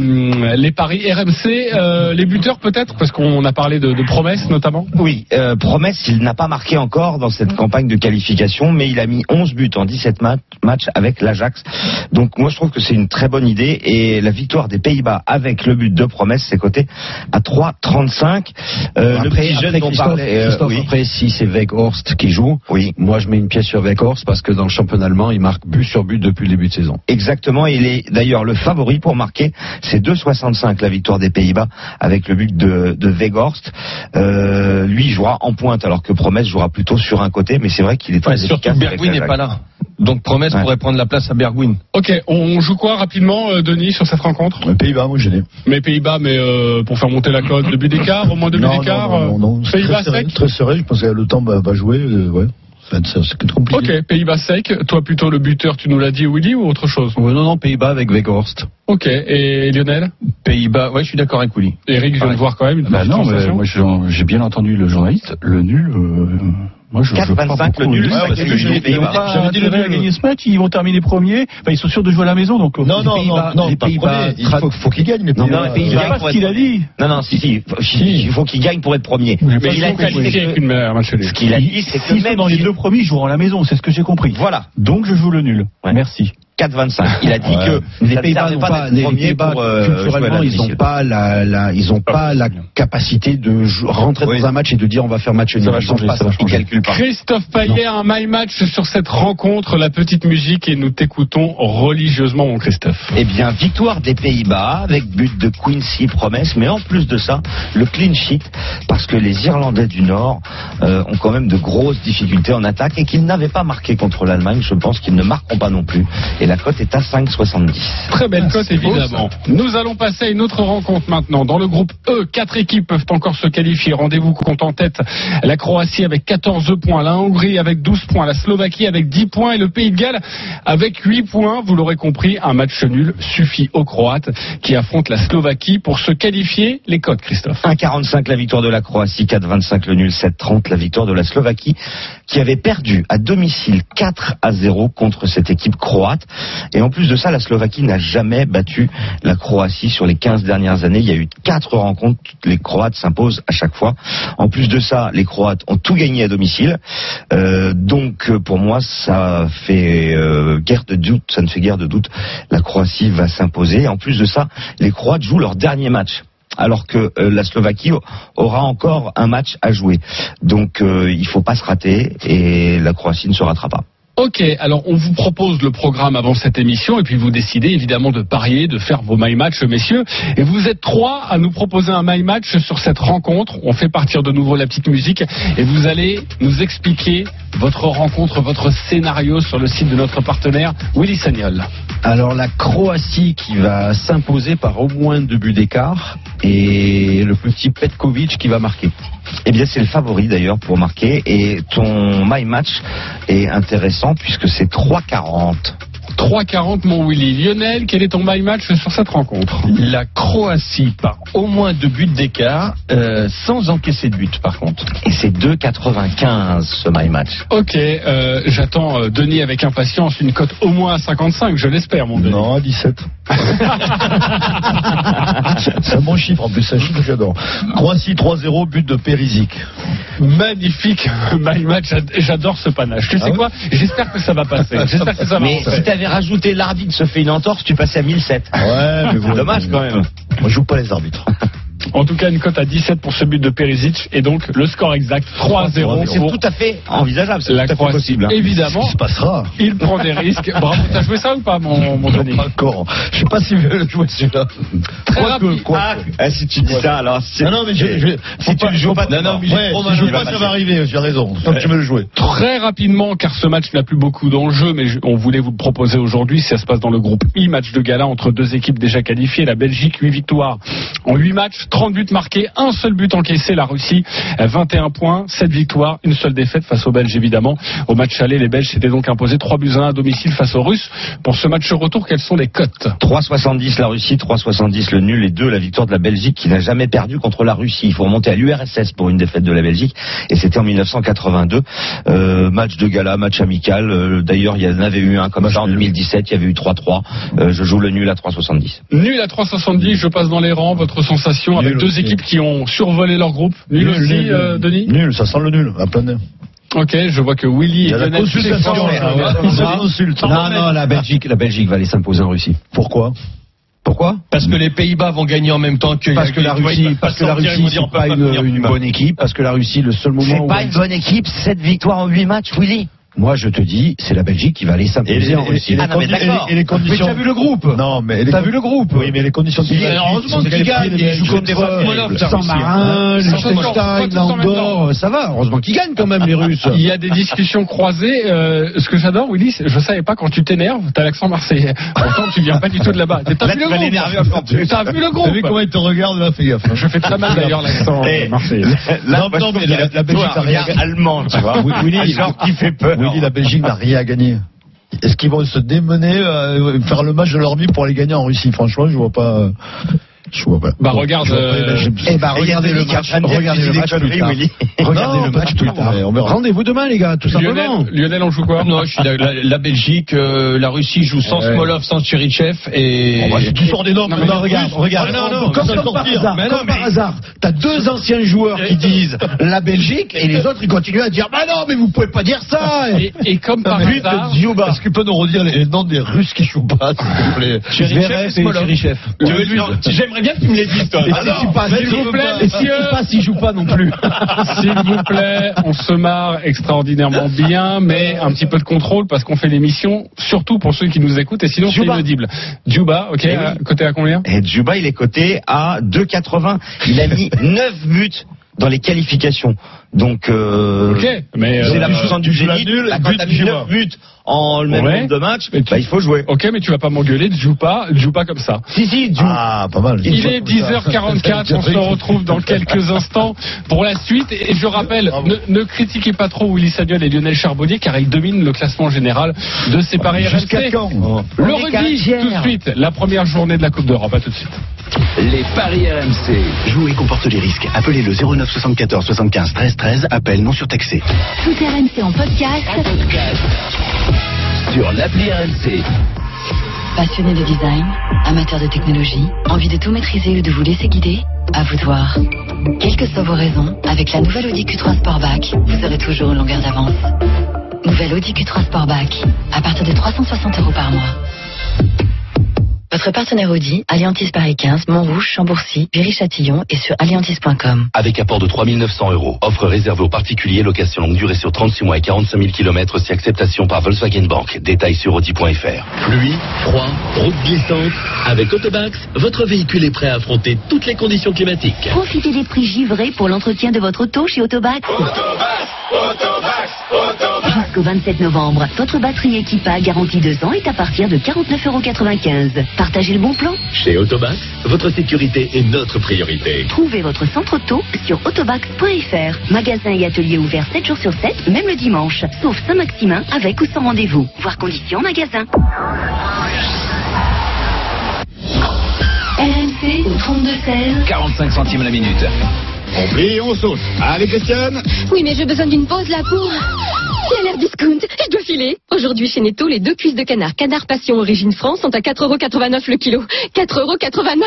les paris RMC. Euh, les buteurs peut-être, parce qu'on a parlé de, de promesses notamment. Oui, euh, promesse, il n'a pas marqué encore dans cette campagne de qualification, mais il a mis 11 buts en 17 ma- matchs avec l'Ajax. Donc moi je trouve que c'est une très bonne idée et la victoire des Pays-Bas avec le but de promesse, c'est coté à 3,35. Euh, le petit jeune après, dont Christophe, parlait, euh, Christophe, oui. après, si c'est Weghorst qui joue, oui. moi je mets une pièce sur Weghorst parce que dans le championnat allemand, il marque but sur but depuis le début de saison. Exactement, il est d'ailleurs le favori pour marquer. C'est 2,65 la victoire des Pays-Bas avec le but de, de Weghorst. Euh, lui jouera en pointe alors que Promesse jouera plutôt sur un côté, mais c'est vrai qu'il est très Ouais, surtout efficace. avec Bergwijn n'est pas là. Donc Promesse pourrait prendre la place à Bergwijn. Ok, on joue quoi rapidement, euh, Denis, sur cette rencontre Pays-Bas, moi je l'ai. Mais Pays-Bas, mais euh, pour faire monter la cote, deux buts d'écart, au moins deux buts d'écart. non, non, non, non. euh, C'est Pays-Bas très serré, sec. très serré, je pense que le temps va, va jouer. euh, ouais. Être compliqué. Ok, Pays-Bas sec. Toi plutôt le buteur, tu nous l'as dit, Willy, ou autre chose? Non, non, Pays-Bas avec Weghorst. Ok, et Lionel? Pays-Bas, ouais, je suis d'accord avec Willy. Eric, je viens de voir quand même une Bah non, mais moi j'ai j'ai bien entendu le journaliste. Le nul, euh, moi je. je 4,25, crois beaucoup le au nul, nul, nul J'avais dit le intérêt à nul. gagner ce match, ils vont terminer premiers. Enfin, ils sont sûrs de jouer à la maison, donc. euh, Non, non, non, non, les Pays-Bas premier. Il faut, faut qu'il gagne les Non, Pays-Bas. mais les Pays-Bas pas ce qu'il a dit. Non, non, si, si. Il faut qu'il gagne pour être premier. Mais il a dit nul. ce qu'il a dit, c'est que même dans les deux premiers, ils joueront à la maison, c'est ce que j'ai compris. Voilà. Donc je joue le nul. Merci. 4,25. Il a dit que Les Pays-Bas n'ont pas les Pays-Bas, pour euh, culturellement, la ils n'ont pas la, la, ils ont pas la capacité de rentrer dans un match et de dire on va faire match nul. Ça va changer, pas ça va Il calcule pas. Christophe Payet, un my match sur cette rencontre, la petite musique, et nous t'écoutons religieusement, mon Christophe. Eh bien, victoire des Pays-Bas avec but de Quincy Promesse, mais en plus de ça, le clean sheet, parce que les Irlandais du Nord euh, ont quand même de grosses difficultés en attaque et qu'ils n'avaient pas marqué contre l'Allemagne. Je pense qu'ils ne marqueront pas non plus. Et la cote est à 5,70. Très belle cote, évidemment. Nous allons passer à une autre rencontre maintenant. Dans le groupe E, quatre équipes peuvent encore se qualifier. Rendez-vous compte en tête la Croatie avec 14 points, la Hongrie avec 12 points, la Slovaquie avec 10 points et le Pays de Galles avec 8 points. Vous l'aurez compris, un match nul suffit aux Croates qui affrontent la Slovaquie pour se qualifier. Les cotes, Christophe. 1,45 la victoire de la Croatie, 4,25 le nul, 7,30 la victoire de la Slovaquie, qui avait perdu à domicile 4 à 0 contre cette équipe croate. Et en plus de ça, la Slovaquie n'a jamais battu la Croatie sur les 15 dernières années. Il y a eu quatre rencontres, les Croates s'imposent à chaque fois. En plus de ça, les Croates ont tout gagné à domicile. Euh, donc euh, pour moi, ça fait euh, guerre de doute, ça ne fait guère de doute. La Croatie va s'imposer. En plus de ça, les Croates jouent leur dernier match alors que la Slovaquie aura encore un match à jouer. Donc il faut pas se rater et la Croatie ne se ratera pas. Ok, alors on vous propose le programme avant cette émission et puis vous décidez évidemment de parier, de faire vos my match, messieurs. Et vous êtes trois à nous proposer un my match sur cette rencontre. On fait partir de nouveau la petite musique et vous allez nous expliquer votre rencontre, votre scénario sur le site de notre partenaire Willy Sagnol. Alors la Croatie qui va s'imposer par au moins deux buts d'écart et le petit Petkovic qui va marquer. Eh bien, c'est le favori d'ailleurs pour marquer. Et ton my match est intéressant puisque c'est 3,40. 3,40 mon Willy. Lionel, quel est ton my match sur cette rencontre? La Croatie par au moins deux buts d'écart, euh, sans encaisser de but par contre. Et c'est 2,95 ce my match. Ok, euh, j'attends euh, Denis avec impatience une cote au moins à 55, je l'espère mon Denis. Non, à 17. c'est un bon chiffre en plus, c'est un chiffre que j'adore. Croatie 3-0, but de Perisic. Magnifique my match, j'adore ce panache. Tu sais Ah ouais quoi? J'espère que ça va passer. J'espère que ça va Mais si t'avais rajouté l'arbitre se fait une entorse, tu passais à 1007. Ouais, mais bon, Dommage quand même. Moi, je joue pas les arbitres. En tout cas, une cote à 17 pour ce but de Perisic et donc le score exact 3-0 C'est tout à fait envisageable, c'est la tout à fait Croatie. possible. hein. Évidemment, Ce qui se passera. il prend des risques. Bravo, t'as joué ça ou pas, mon, mon Denis Pas encore. Je sais pas si je vais le jouer celui-là. Très rapide. quoique. Ah, ah, si tu dis ça, alors si, Non, non, mais je, je, si tu ne joues pas, non, non, mais ouais, je, si je joue pas, ça va arriver, j'ai raison. Donc tu veux le jouer. Très rapidement, car ce match n'a plus beaucoup d'enjeux, mais je- on voulait vous le proposer aujourd'hui. Ça se passe dans le groupe I, match de gala entre deux équipes déjà qualifiées. La Belgique, 8 victoires en 8 matchs, 30 buts marqués, un seul but encaissé. La Russie, euh, 21 points, 7 victoires, une seule défaite face aux Belges évidemment. Au match aller, les Belges s'étaient donc imposés 3 buts à 1 à domicile face aux Russes. Pour ce match retour, quelles sont les cotes 3,70 la Russie, 3,70 le nul et 2 la victoire de la Belgique qui n'a jamais perdu contre la Russie. Il faut remonter à l'URSS pour une défaite de la Belgique et c'était en 1982. Euh, match de gala, match amical. Euh, D'ailleurs, il y en avait eu un comme ça en 2017, il y avait eu 3-3. Euh, je joue le nul à 3,70. Nul à 3,70, je passe dans les rangs. Votre sensation avec Nul deux aussi. équipes qui ont survolé leur groupe Nul, aussi, euh, Denis Nul, ça sent le nul, à plein nez. Ok, je vois que Willy Il y et a la Lionel consultation. Non, non, la Belgique, la Belgique va aller s'imposer en Russie. Pourquoi? Pourquoi? Parce que les Pays-Bas vont gagner en même temps que Parce que la Russie, parce que la Russie, c'est pas une, une bonne équipe. Parce que la Russie, le seul moment C'est où pas une bonne équipe, 7 victoires en 8 matchs, Willy. Moi je te dis, c'est la Belgique qui va aller s'imposer en Russie. Ah non, mais d'accord. et les conditions. Mais t'as vu le groupe Non, mais les T'as vu le groupe Oui, mais les conditions Heureusement qu'ils gagnent, ils jouent contre Smolov, San Marin, Sans encore, pas Liechtenstein, Andorre, ça va. Heureusement qu'ils gagnent quand même les Russes. Il y a des discussions croisées. Euh, ce que j'adore, Willy, c'est- je savais pas quand tu t'énerves, t'as l'accent marseillais. Pourtant, tu viens pas du tout de là-bas. T'as vu le groupe. T'as vu le T'as vu groupe comment il te regarde là Fais gaffe. hein. Je fais très mal d'ailleurs l'accent Eh, marseillais. Non, mais qu'il la- Belgique plutôt un a rien regard allemand, tu vois. Un genre qui fait peur. Willy, la Belgique n'a rien à gagner. Est-ce qu'ils vont se démener, euh, faire le match de leur vie pour aller gagner en Russie? Franchement, je vois pas. Je vois pas. Bah, regarde, Je vois pas les Belges. Eh a regardez le match. Regardez qu'il le match plus tard. Regardez le match plus tout, tard. Rendez-vous demain, les gars, tout simplement. Lionel, Lionel, on joue quoi Non, je suis la, la- la Belgique, euh, la Russie joue sans Ouais. Smolov, sans Cherichev et. Bah, c'est- tu sors des noms. Non, mais non, non, regarde, regarde. Comme par hasard, Mais non, comme par hasard, t'as deux anciens joueurs qui disent la Belgique et les autres ils continuent à dire bah non mais vous pouvez pas dire ça. et, comme par hasard. Est-ce que tu peux nous redire les noms des Russes qui jouent pas, s'il te plaît? Cherichev et Smolov. Lui- J'aimerais bien que tu me les dises, toi. Et si non, tu passes, mais s'il vous plaît, plaît, et si tu passes, il joue pas non plus. S'il vous plaît, on se marre extraordinairement bien, mais un petit peu de contrôle parce qu'on fait l'émission, surtout pour ceux qui nous écoutent, et sinon c'est inaudible. Djouba, ok, Eh oui. à- côté à combien Et Djouba, il est coté à 2,80. Il a mis 9 buts dans les qualifications. Donc, euh, Ok, mais, c'est euh, la puissance du génie. nulle, Bah, but, quand t'as mis joues 9 pas. buts en le même Ouais. nombre de matchs, Mais tu- bah, il faut jouer. Ok, mais tu vas pas m'engueuler, ne joue pas, joue pas comme ça. Si, si, joue. Ah, pas mal. Il est 10h44, on se retrouve dans quelques instants pour la suite. Et je rappelle, ne, ne critiquez pas trop Willy Sagnol et Lionel Charbonnier car ils dominent le classement général de ces paris Jusqu'à RMC. quand Le rugby, tout de suite, la première journée de la Coupe d'Europe. À tout de suite. Les paris RMC. Jouer comporte les risques. Appelez le 09 74 75 13 13. Appel non surtaxé. Tout RMC en podcast. Sur l'appli RMC. Passionné de design, amateur de technologie, envie de tout maîtriser ou de vous laisser guider À vous de voir. Quelles que soient vos raisons, avec la nouvelle Audi Q3 Sportback, vous aurez toujours une longueur d'avance. Nouvelle Audi Q3 Sportback, à partir de 360 euros par mois. Votre partenaire Audi, Alliantis Paris 15, Montrouge, Chambourcy, Viry-Châtillon et sur alliantis.com. Avec apport de 3 900 euros. Offre réservée aux particuliers, location longue durée sur 36 mois et 45 000 km si acceptation par Volkswagen Bank. Détails sur audi.fr. Pluie, froid, route glissante. Avec Autobax, votre véhicule est prêt à affronter toutes les conditions climatiques. Profitez des prix givrés pour l'entretien de votre auto chez Autobax. Jusqu'au 27 novembre, votre batterie Equipa garantie 2 ans est à partir de 49,95€. Partagez le bon plan. Chez Autobax, votre sécurité est notre priorité. Trouvez votre centre auto sur autobax.fr. Magasin et atelier ouverts 7 jours sur 7, même le dimanche. Sauf Saint-Maximin, avec ou sans rendez-vous. Voir conditions magasin. RMC au 32-16. 45 centimes la minute. On plie, on saute. Allez, Christiane. Oui, mais j'ai besoin d'une pause là pour. C'est l'air discount. Je dois filer. Aujourd'hui, chez Netto, les deux cuisses de canard Canard Passion Origine France sont à 4,89€ le kilo. 4,89€.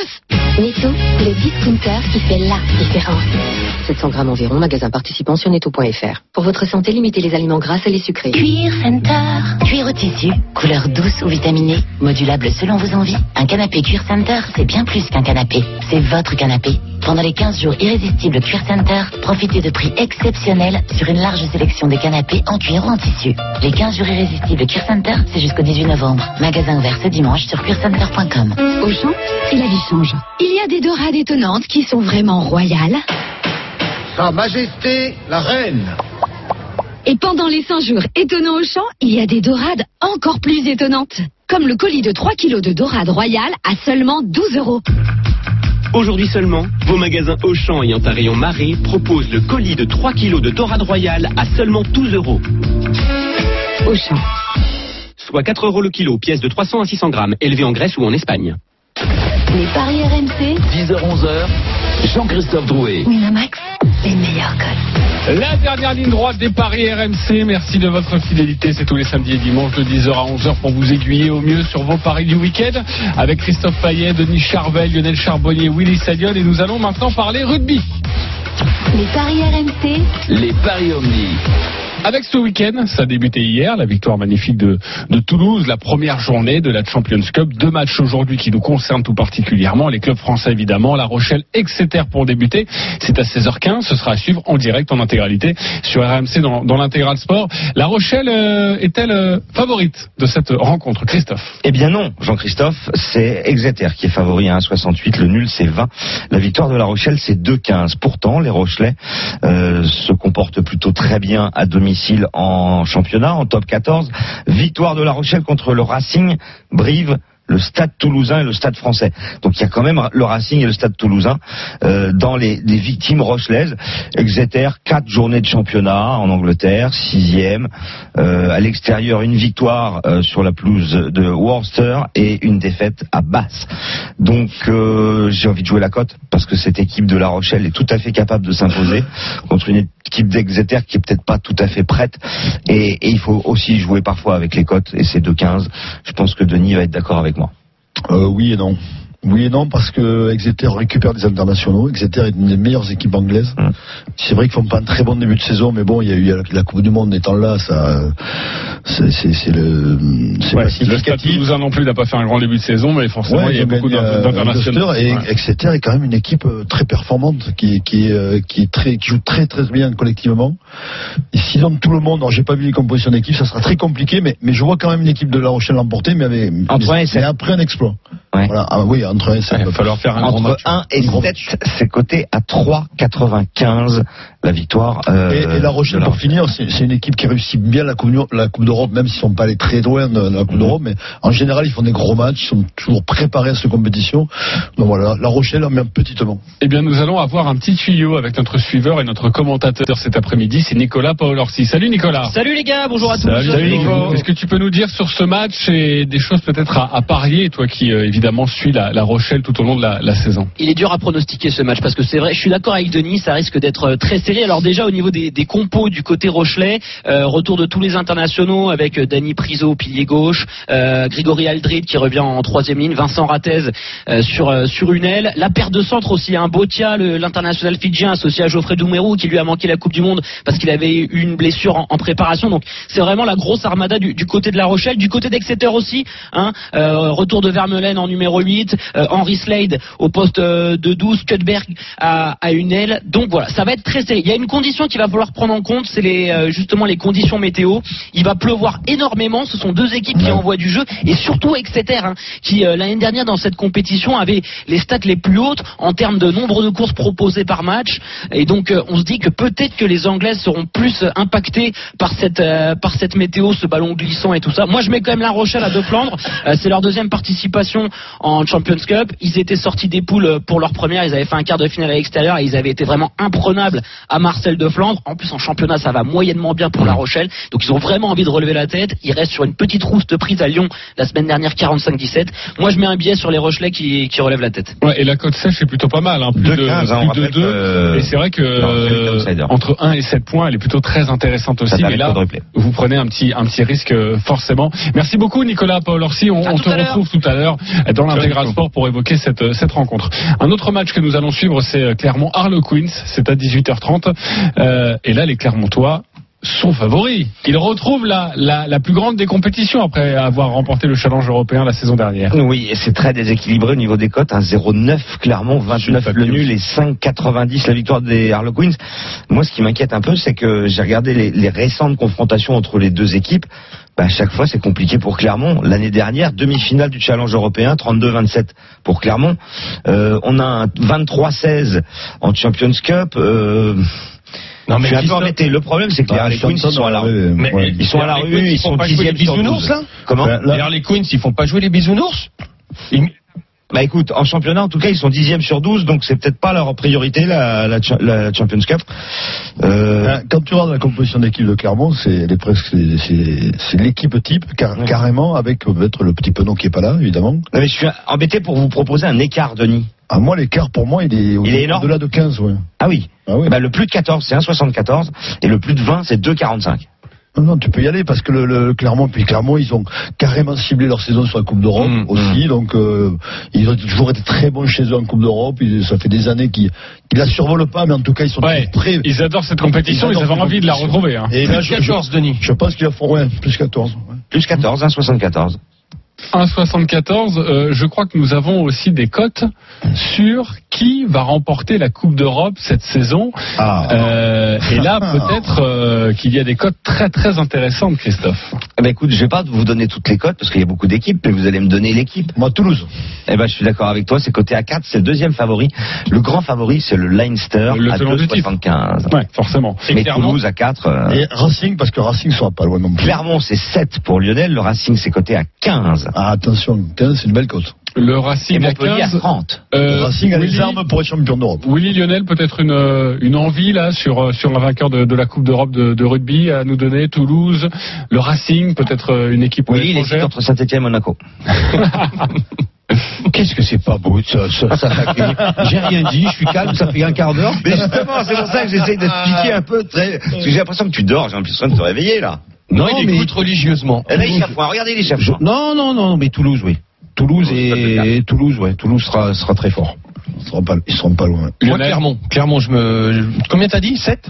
Netto, le discounter qui fait la différence. 700 grammes environ, magasin participant sur netto.fr. Pour votre santé, limitez les aliments gras et les sucrés. Cuir Center. Cuir au tissu, couleur douce ou vitaminée, modulable selon vos envies. Un canapé Cuir Center, c'est bien plus qu'un canapé. C'est votre canapé. Pendant les 15 jours irrésistibles Cuir Center, profitez de prix exceptionnels sur une large sélection des canapés en cuir ou en tissu. Les 15 jours irrésistibles Cuir Center, c'est jusqu'au 18 novembre. Magasin ouvert ce dimanche sur cuircenter.com. Auchan, et la vie change. Il y a des dorades étonnantes qui sont vraiment royales. Sa Majesté, la Reine. Et pendant les 100 jours étonnants au champ, il y a des dorades encore plus étonnantes. Comme le colis de 3 kilos de dorades royales à seulement 12 euros. Aujourd'hui seulement, vos magasins Auchan ayant un rayon marée proposent le colis de 3 kilos de dorade royale à seulement 12 euros. Auchan. Soit 4 euros le kilo, pièce de 300 à 600 grammes, élevée en Grèce ou en Espagne. Les paris RMC, 10h-11h, Jean-Christophe Drouet. Winamax, les meilleurs codes. La dernière ligne droite des paris RMC. Merci de votre fidélité. C'est tous les samedis et dimanches de 10h à 11h pour vous aiguiller au mieux sur vos paris du week-end avec Christophe Payet, Denis Charvel, Lionel Charbonnier, Willy Sagnol et nous allons maintenant parler rugby. Les paris RMC, Les paris Omni. Avec ce week-end, ça a débuté hier, la victoire magnifique de, de Toulouse, la première journée de la Champions Cup. Deux matchs aujourd'hui qui nous concernent tout particulièrement. Les clubs français évidemment, La Rochelle, Exeter pour débuter. C'est à 16h15, ce sera à suivre en direct, en intégralité, sur RMC dans, dans l'intégral sport. La Rochelle euh, est-elle euh, favorite de cette rencontre Christophe? Eh bien non, Jean-Christophe, c'est Exeter qui est favori à 1,68, le nul c'est 20. La victoire de La Rochelle c'est 2,15. Pourtant, les Rochelais euh, se comportent plutôt très bien à domicile en championnat, en top 14. Victoire de La Rochelle contre le Racing, Brive. Le Stade Toulousain et le Stade Français. Donc il y a quand même le Racing et le Stade Toulousain euh, dans les, victimes rochelaises. Exeter, quatre journées de championnat en Angleterre, sixième. Euh, à l'extérieur, une victoire euh, sur la pelouse de Worcester et une défaite à Basse. Donc euh, j'ai envie de jouer la cote parce que cette équipe de La Rochelle est tout à fait capable de s'imposer contre une équipe d'Exeter qui est peut-être pas tout à fait prête. Et, il faut aussi jouer parfois avec les cotes et c'est 2,15. Je pense que Denis va être d'accord avec moi. Euh, oui et non. Oui et non parce que Exeter récupère des internationaux. Exeter est une des meilleures équipes anglaises. C'est vrai qu'ils font pas un très bon début de saison, mais bon, il y a eu la, Coupe du Monde étant là, ça, c'est le, c'est Ouais, le Stade. Toulousain non plus n'a pas fait un grand début de saison, mais forcément, Ouais, il y a beaucoup d'internationaux. Et Ouais. Exeter est quand même une équipe euh, très performante qui qui euh, qui est très qui joue très très bien collectivement. Et s'ils ont tout le monde, alors j'ai pas vu les compositions d'équipe, ça sera très compliqué, mais mais je vois quand même une équipe de La Rochelle l'emporter, mais avec mais, mais après un exploit. Voilà. Ah, oui, entre 1 et 7. Il va falloir faire un grand Entre match. 1 et 7, c'est coté à 3,95 la victoire. euh, Et, et La Rochelle, pour finir, c'est une équipe qui réussit bien la Coupe, d'Europe- la coupe d'Europe, même s'ils sont pas allés très loin de la Coupe d'Europe, mais en général, ils font des gros matchs, ils sont toujours préparés à cette compétition. Donc voilà, La Rochelle un petitement. Eh bien, nous allons avoir un petit tuyau avec notre suiveur et notre commentateur cet après-midi, c'est Nicolas Paolorsi. Salut Nicolas. Salut les gars, bonjour à tous. Salut, Nico. Est-ce que tu peux nous dire sur ce match et des choses peut-être à, à parier, toi qui euh, évidemment suis la, la Rochelle tout au long de la, la saison? Il est dur à pronostiquer ce match parce que c'est vrai, je suis d'accord avec Denis, ça risque d'être euh, très serré. Alors déjà au niveau des, compos du côté Rochelet, euh, retour de tous les internationaux avec euh, Dany Priso pilier gauche, euh, Grégory Aldrid qui revient en troisième ligne, Vincent Ratez euh, sur sur une aile, la paire de centre aussi, un Botia, le- l'international fidjien associé à Geoffrey Doumerou qui lui a manqué la Coupe du Monde parce qu'il avait eu une blessure en, préparation. Donc c'est vraiment la grosse armada du, côté de La Rochelle, du côté d'Exeter aussi. Hein, retour de Vermeulen en numéro 8, euh, Henry Slade au poste de 12, Kutberg à, à une aile. Donc voilà, ça va être très serré. Il y a une condition qu'il va falloir prendre en compte, c'est les, euh, justement les conditions météo. Il va pleuvoir énormément. Ce sont deux équipes qui envoient du jeu et surtout Exeter, hein, qui euh, l'année dernière dans cette compétition avait les stats les plus hautes en termes de nombre de courses proposées par match. Et donc euh, on se dit que peut-être que les Anglaises seront plus impactées par cette euh, par cette météo, ce ballon glissant et tout ça. Moi je mets quand même La Rochelle à deux Flandre. Euh, c'est leur deuxième participation en Champions Cup. Ils étaient sortis des poules pour leur première. Ils avaient fait un quart de finale à l'extérieur et ils avaient été vraiment imprenables à Marcel de Flandre. En plus en championnat ça va moyennement bien pour La Rochelle. Donc ils ont vraiment envie de relever la tête. Ils restent sur une petite rouste prise à Lyon la semaine dernière 45-17. Moi je mets un billet sur les Rochelais qui, qui relèvent la tête. Ouais, et la cote sèche est plutôt pas mal, hein, plus de, 2,15, hein, on plus de rappelle 2. que- Et c'est vrai que euh, entre 1 et 7 points, elle est plutôt très intéressante aussi. Mais là, vous prenez un petit, un petit risque euh, forcément. Merci beaucoup Nicolas Paul Orsi. On, on te retrouve tout à l'heure dans l'intégral sport pour évoquer cette, euh, cette rencontre. Un autre match que nous allons suivre, c'est euh, Clermont Harlequins. C'est à 18h30. Euh, et là, les Clermontois sont favoris. Ils retrouvent la, la, la plus grande des compétitions après avoir remporté le challenge européen la saison dernière. Oui, et c'est très déséquilibré au niveau des cotes. Un 0,9 Clermont, 29 le nul et 5,90 la victoire des Harlequins. Moi, ce qui m'inquiète un peu, c'est que j'ai regardé les, les récentes confrontations entre les deux équipes. Bah, à chaque fois, c'est compliqué pour Clermont. L'année dernière, demi-finale du challenge européen, 32-27 pour Clermont. Euh, on a un 23-16 en Champions Cup. Euh, Non, mais je suis un peu embêté. Le problème, c'est que les Ah, Harlequins, ils Chanton, sont à la rue. Ils sont à la Les rue, Harlequins, ils sont pas jouer dixième les bisounours, 12. là Comment Les Harlequins, ils font pas jouer les bisounours Bah écoute, en championnat, en tout cas, ils sont dixième sur 12, donc c'est peut-être pas leur priorité, la, la, cha- la Champions Cup. Euh, Hein, Quand tu regardes la composition d'équipe de Clermont, c'est presque c'est- l'équipe type car- carrément avec peut-être le petit penon qui est pas là évidemment. non, mais je suis embêté pour vous proposer un écart, Denis. À moi l'écart pour moi il est au-delà de 15 ouais. Ah oui. Ah oui. Bah, le plus de 14, c'est 1,74, et le plus de 20, c'est 2,45. Non, non, tu peux y aller parce que le, le Clermont, puis Clermont, ils ont carrément ciblé leur saison sur la Coupe d'Europe Mmh, aussi. Donc, euh, ils ont toujours été très bons chez eux en Coupe d'Europe. Ils- Ça fait des années qu'ils qu'ils la survolent pas, mais en tout cas, ils sont Ouais, toujours prêts. ils adorent cette compétition, ils, adorent avaient envie de la retrouver. hein. Et là, je, je, 14, Denis. je pense qu'il a fait ouais, plus 14. ouais. Plus 14, 1,74. 1,74. euh, je crois que nous avons aussi des cotes sur qui va remporter la Coupe d'Europe cette saison. Ah. Euh, et là, peut-être euh, qu'il y a des cotes très très intéressantes, Christophe. Eh ben écoute, je vais pas vous donner toutes les cotes, parce qu'il y a beaucoup d'équipes, mais vous allez me donner l'équipe. Moi, Toulouse. Eh ben, je suis d'accord avec toi, c'est coté à 4, c'est le deuxième favori. Le grand favori, c'est le Leinster Le à tenant du titre. 2,75. Ouais, forcément. Mais Toulouse à 4. euh, Et Racing, parce que Racing sera pas loin non plus. Clermont, c'est 7 pour Lionel, le Racing, c'est coté à 15. Ah, attention, 15, c'est une belle cote. Le Et Racing à Montpellier à 15. 30. Le Euh, Racing a les Willy- armes pour être champion d'Europe. Willy Lionel, peut-être une, euh, une envie là sur, euh, sur un vainqueur de, de la Coupe d'Europe de, de rugby à nous donner, Toulouse, le Racing, peut-être une équipe Oui, il est étrangère. entre Saint-Etienne et Monaco. Qu'est-ce que c'est pas beau de ça, ça, s'attaquer. J'ai rien dit, je suis calme, ça fait un quart d'heure. Mais justement, c'est pour ça que j'essaye d'expliquer un peu très. Parce que j'ai l'impression que tu dors, j'ai l'impression de te réveiller là. Non, Non, il mais- écoute religieusement. Et il chafouin, regardez les Je- chafouins. Non, non, non, mais Toulouse, oui. Toulouse et Toulouse, ouais. Toulouse sera, sera très fort. Ils seront pas, ils seront pas loin. Moi, Clermont. Clermont, je me. Combien t'as dit? 7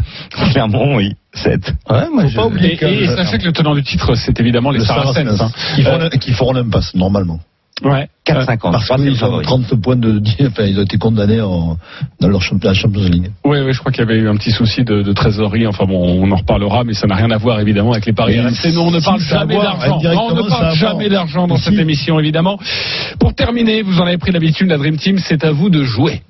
Clermont, oui. 7. Ouais, moi, je. pas oublier Et, et sachez que le tenant du titre, c'est évidemment les le Saracens. Saracens, hein. qui feront, Euh, qui feront l'impasse, normalement. Ouais. 4-5 ans. Parce qu'ils ont favori. 30 points de, enfin, ils ont été condamnés en, dans leur champ- la Champions League. Oui, oui, je crois qu'il y avait eu un petit souci de, de trésorerie. Enfin bon, on en reparlera, mais ça n'a rien à voir évidemment avec les paris RMC. Nous, on ne si, parle a à jamais d'argent. On ne a parle jamais d'argent dans Mais cette si. émission, évidemment. Pour terminer, vous en avez pris l'habitude, la Dream Team, c'est à vous de jouer.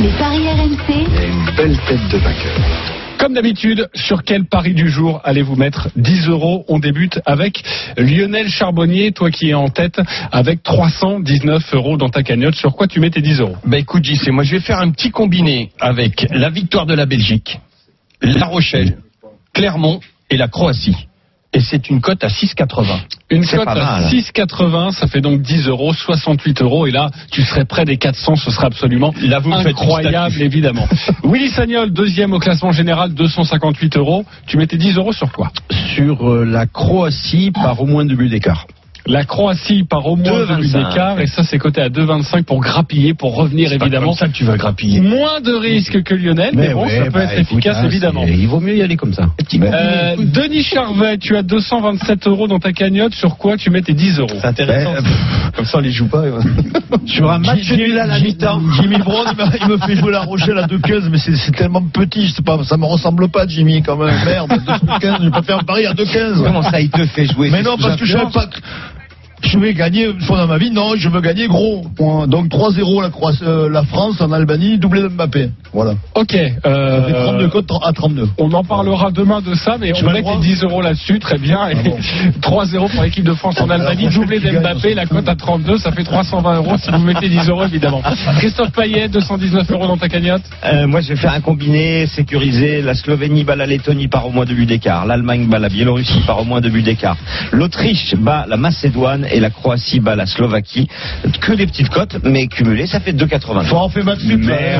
Les paris RMC, Une belle tête de vainqueur. Comme d'habitude, sur quel pari du jour allez-vous mettre 10 euros On débute avec Lionel Charbonnier, toi qui es en tête avec 319 euros dans ta cagnotte. Sur quoi tu mets tes 10 euros Bah écoute, JC, moi je vais faire un petit combiné avec la victoire de la Belgique, La Rochelle, Clermont et la Croatie. Et c'est une cote à 6,80. Une cote à mal. 6,80, ça fait donc 10 euros, 68 euros. Et là, tu serais près des 400, ce serait absolument Là, vous incroyable, évidemment. Willy Sagnol, deuxième au classement général, 258 euros. Tu mettais 10 euros sur quoi? Sur euh, la Croatie par au moins deux buts d'écart. La Croatie par au moins deux buts 2,25. d'écart. Et ça, c'est coté à 2,25 pour grappiller, pour revenir, évidemment. comme ça que tu vas grappiller. Moins de risques que Lionel, mais, bon, ouais, ça peut bah, être écoute, efficace, hein, évidemment. Il vaut mieux y aller comme ça. Euh, Denis Charvet, tu as 227 euros dans ta cagnotte. Sur quoi tu mets tes 10 euros C'est intéressant. Comme ça, on les joue pas. Sur un match Jimmy- nul à la Jimmy- mi-temps. Jimmy Brown, il me fait jouer la Rochelle à 2-15, mais c'est tellement petit, je sais pas, ça me ressemble pas, Jimmy, quand même. Merde, 2-15, je vais pas faire un pari à 2-15. Comment ça, il te fait jouer? Mais non, parce que je savais pas je vais gagner une fois dans ma vie. Non, je veux gagner gros. Point. Donc 3-0 la, Croatie- euh, la France en Albanie, doublé de Mbappé. Voilà. Ok. euh, Ça fait 32 cotes à 32. On en parlera demain de ça, mais Tu on m'as met le droit les 10 euros là-dessus, très bien. Et Ah bon. 3-0 pour l'équipe de France en Albanie, Alors, doublé gagnes, d'Mbappé, la cote à 32, ça fait 320 euros si vous mettez 10 euros évidemment. Christophe Payet, 219 euros dans ta cagnotte. Euh, moi, je vais faire un combiné sécurisé. La Slovénie bat la Lettonie par au moins deux buts d'écart. L'Allemagne bat la Biélorussie par au moins deux buts d'écart. L'Autriche bat la Macédoine et la Croatie bat la Slovaquie. Que des petites cotes, mais cumulées, ça fait 2,80. Faut en faire ma là.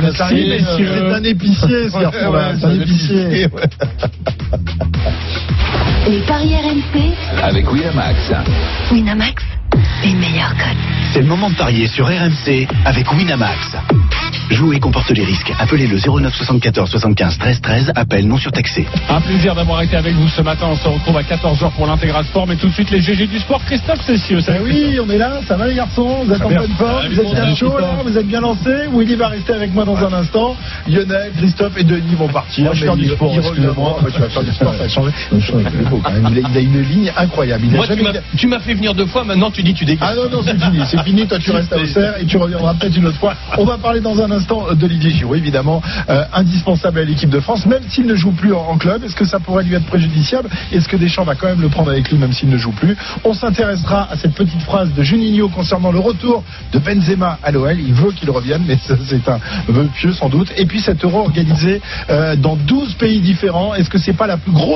Merci, messieurs. C'est un épicier, ce garçon-là. C'est un épicier. les paris RMC, Avec Winamax. Winamax, les meilleurs codes. C'est le moment de parier sur RMC avec Winamax. Jouer comporte les risques. Appelez le 09 74 75 13 13. Appel non surtaxé. Un plaisir d'avoir été avec vous ce matin. On se retrouve à 14h pour l'intégral sport, mais tout de suite les GG du sport. Christophe Cessieux, Eh oui, on est là, ça va les garçons? Vous êtes en pleine forme, vous êtes bien chaud là, vous êtes bien lancé? Willy va rester avec moi dans un instant. Lionel, Christophe et Denis vont partir. Moi, je mais fais du sport, excusez-moi. reviendront. Tu vas faire du sport, ça. Il a- une ligne incroyable. Il a Moi, tu jamais- m'as- tu m'as fait venir deux fois, maintenant tu dis tu dégages. Ah non, non, c'est fini, c'est fini, toi tu restes à Auxerre et tu reviendras peut-être une autre fois. On va parler dans un instant d'Olivier Giroud, évidemment, euh, indispensable à l'équipe de France, même s'il ne joue plus en, club. Est-ce que ça pourrait lui être préjudiciable? Est-ce que Deschamps va quand même le prendre avec lui, même s'il ne joue plus? On s'intéressera à cette petite phrase de Juninho concernant le retour de Benzema à l'OL. Il veut qu'il revienne, mais c'est un vœu pieux sans doute. Et puis cet euro organisé euh, dans 12 pays différents. Est-ce que c'est pas la plus grosse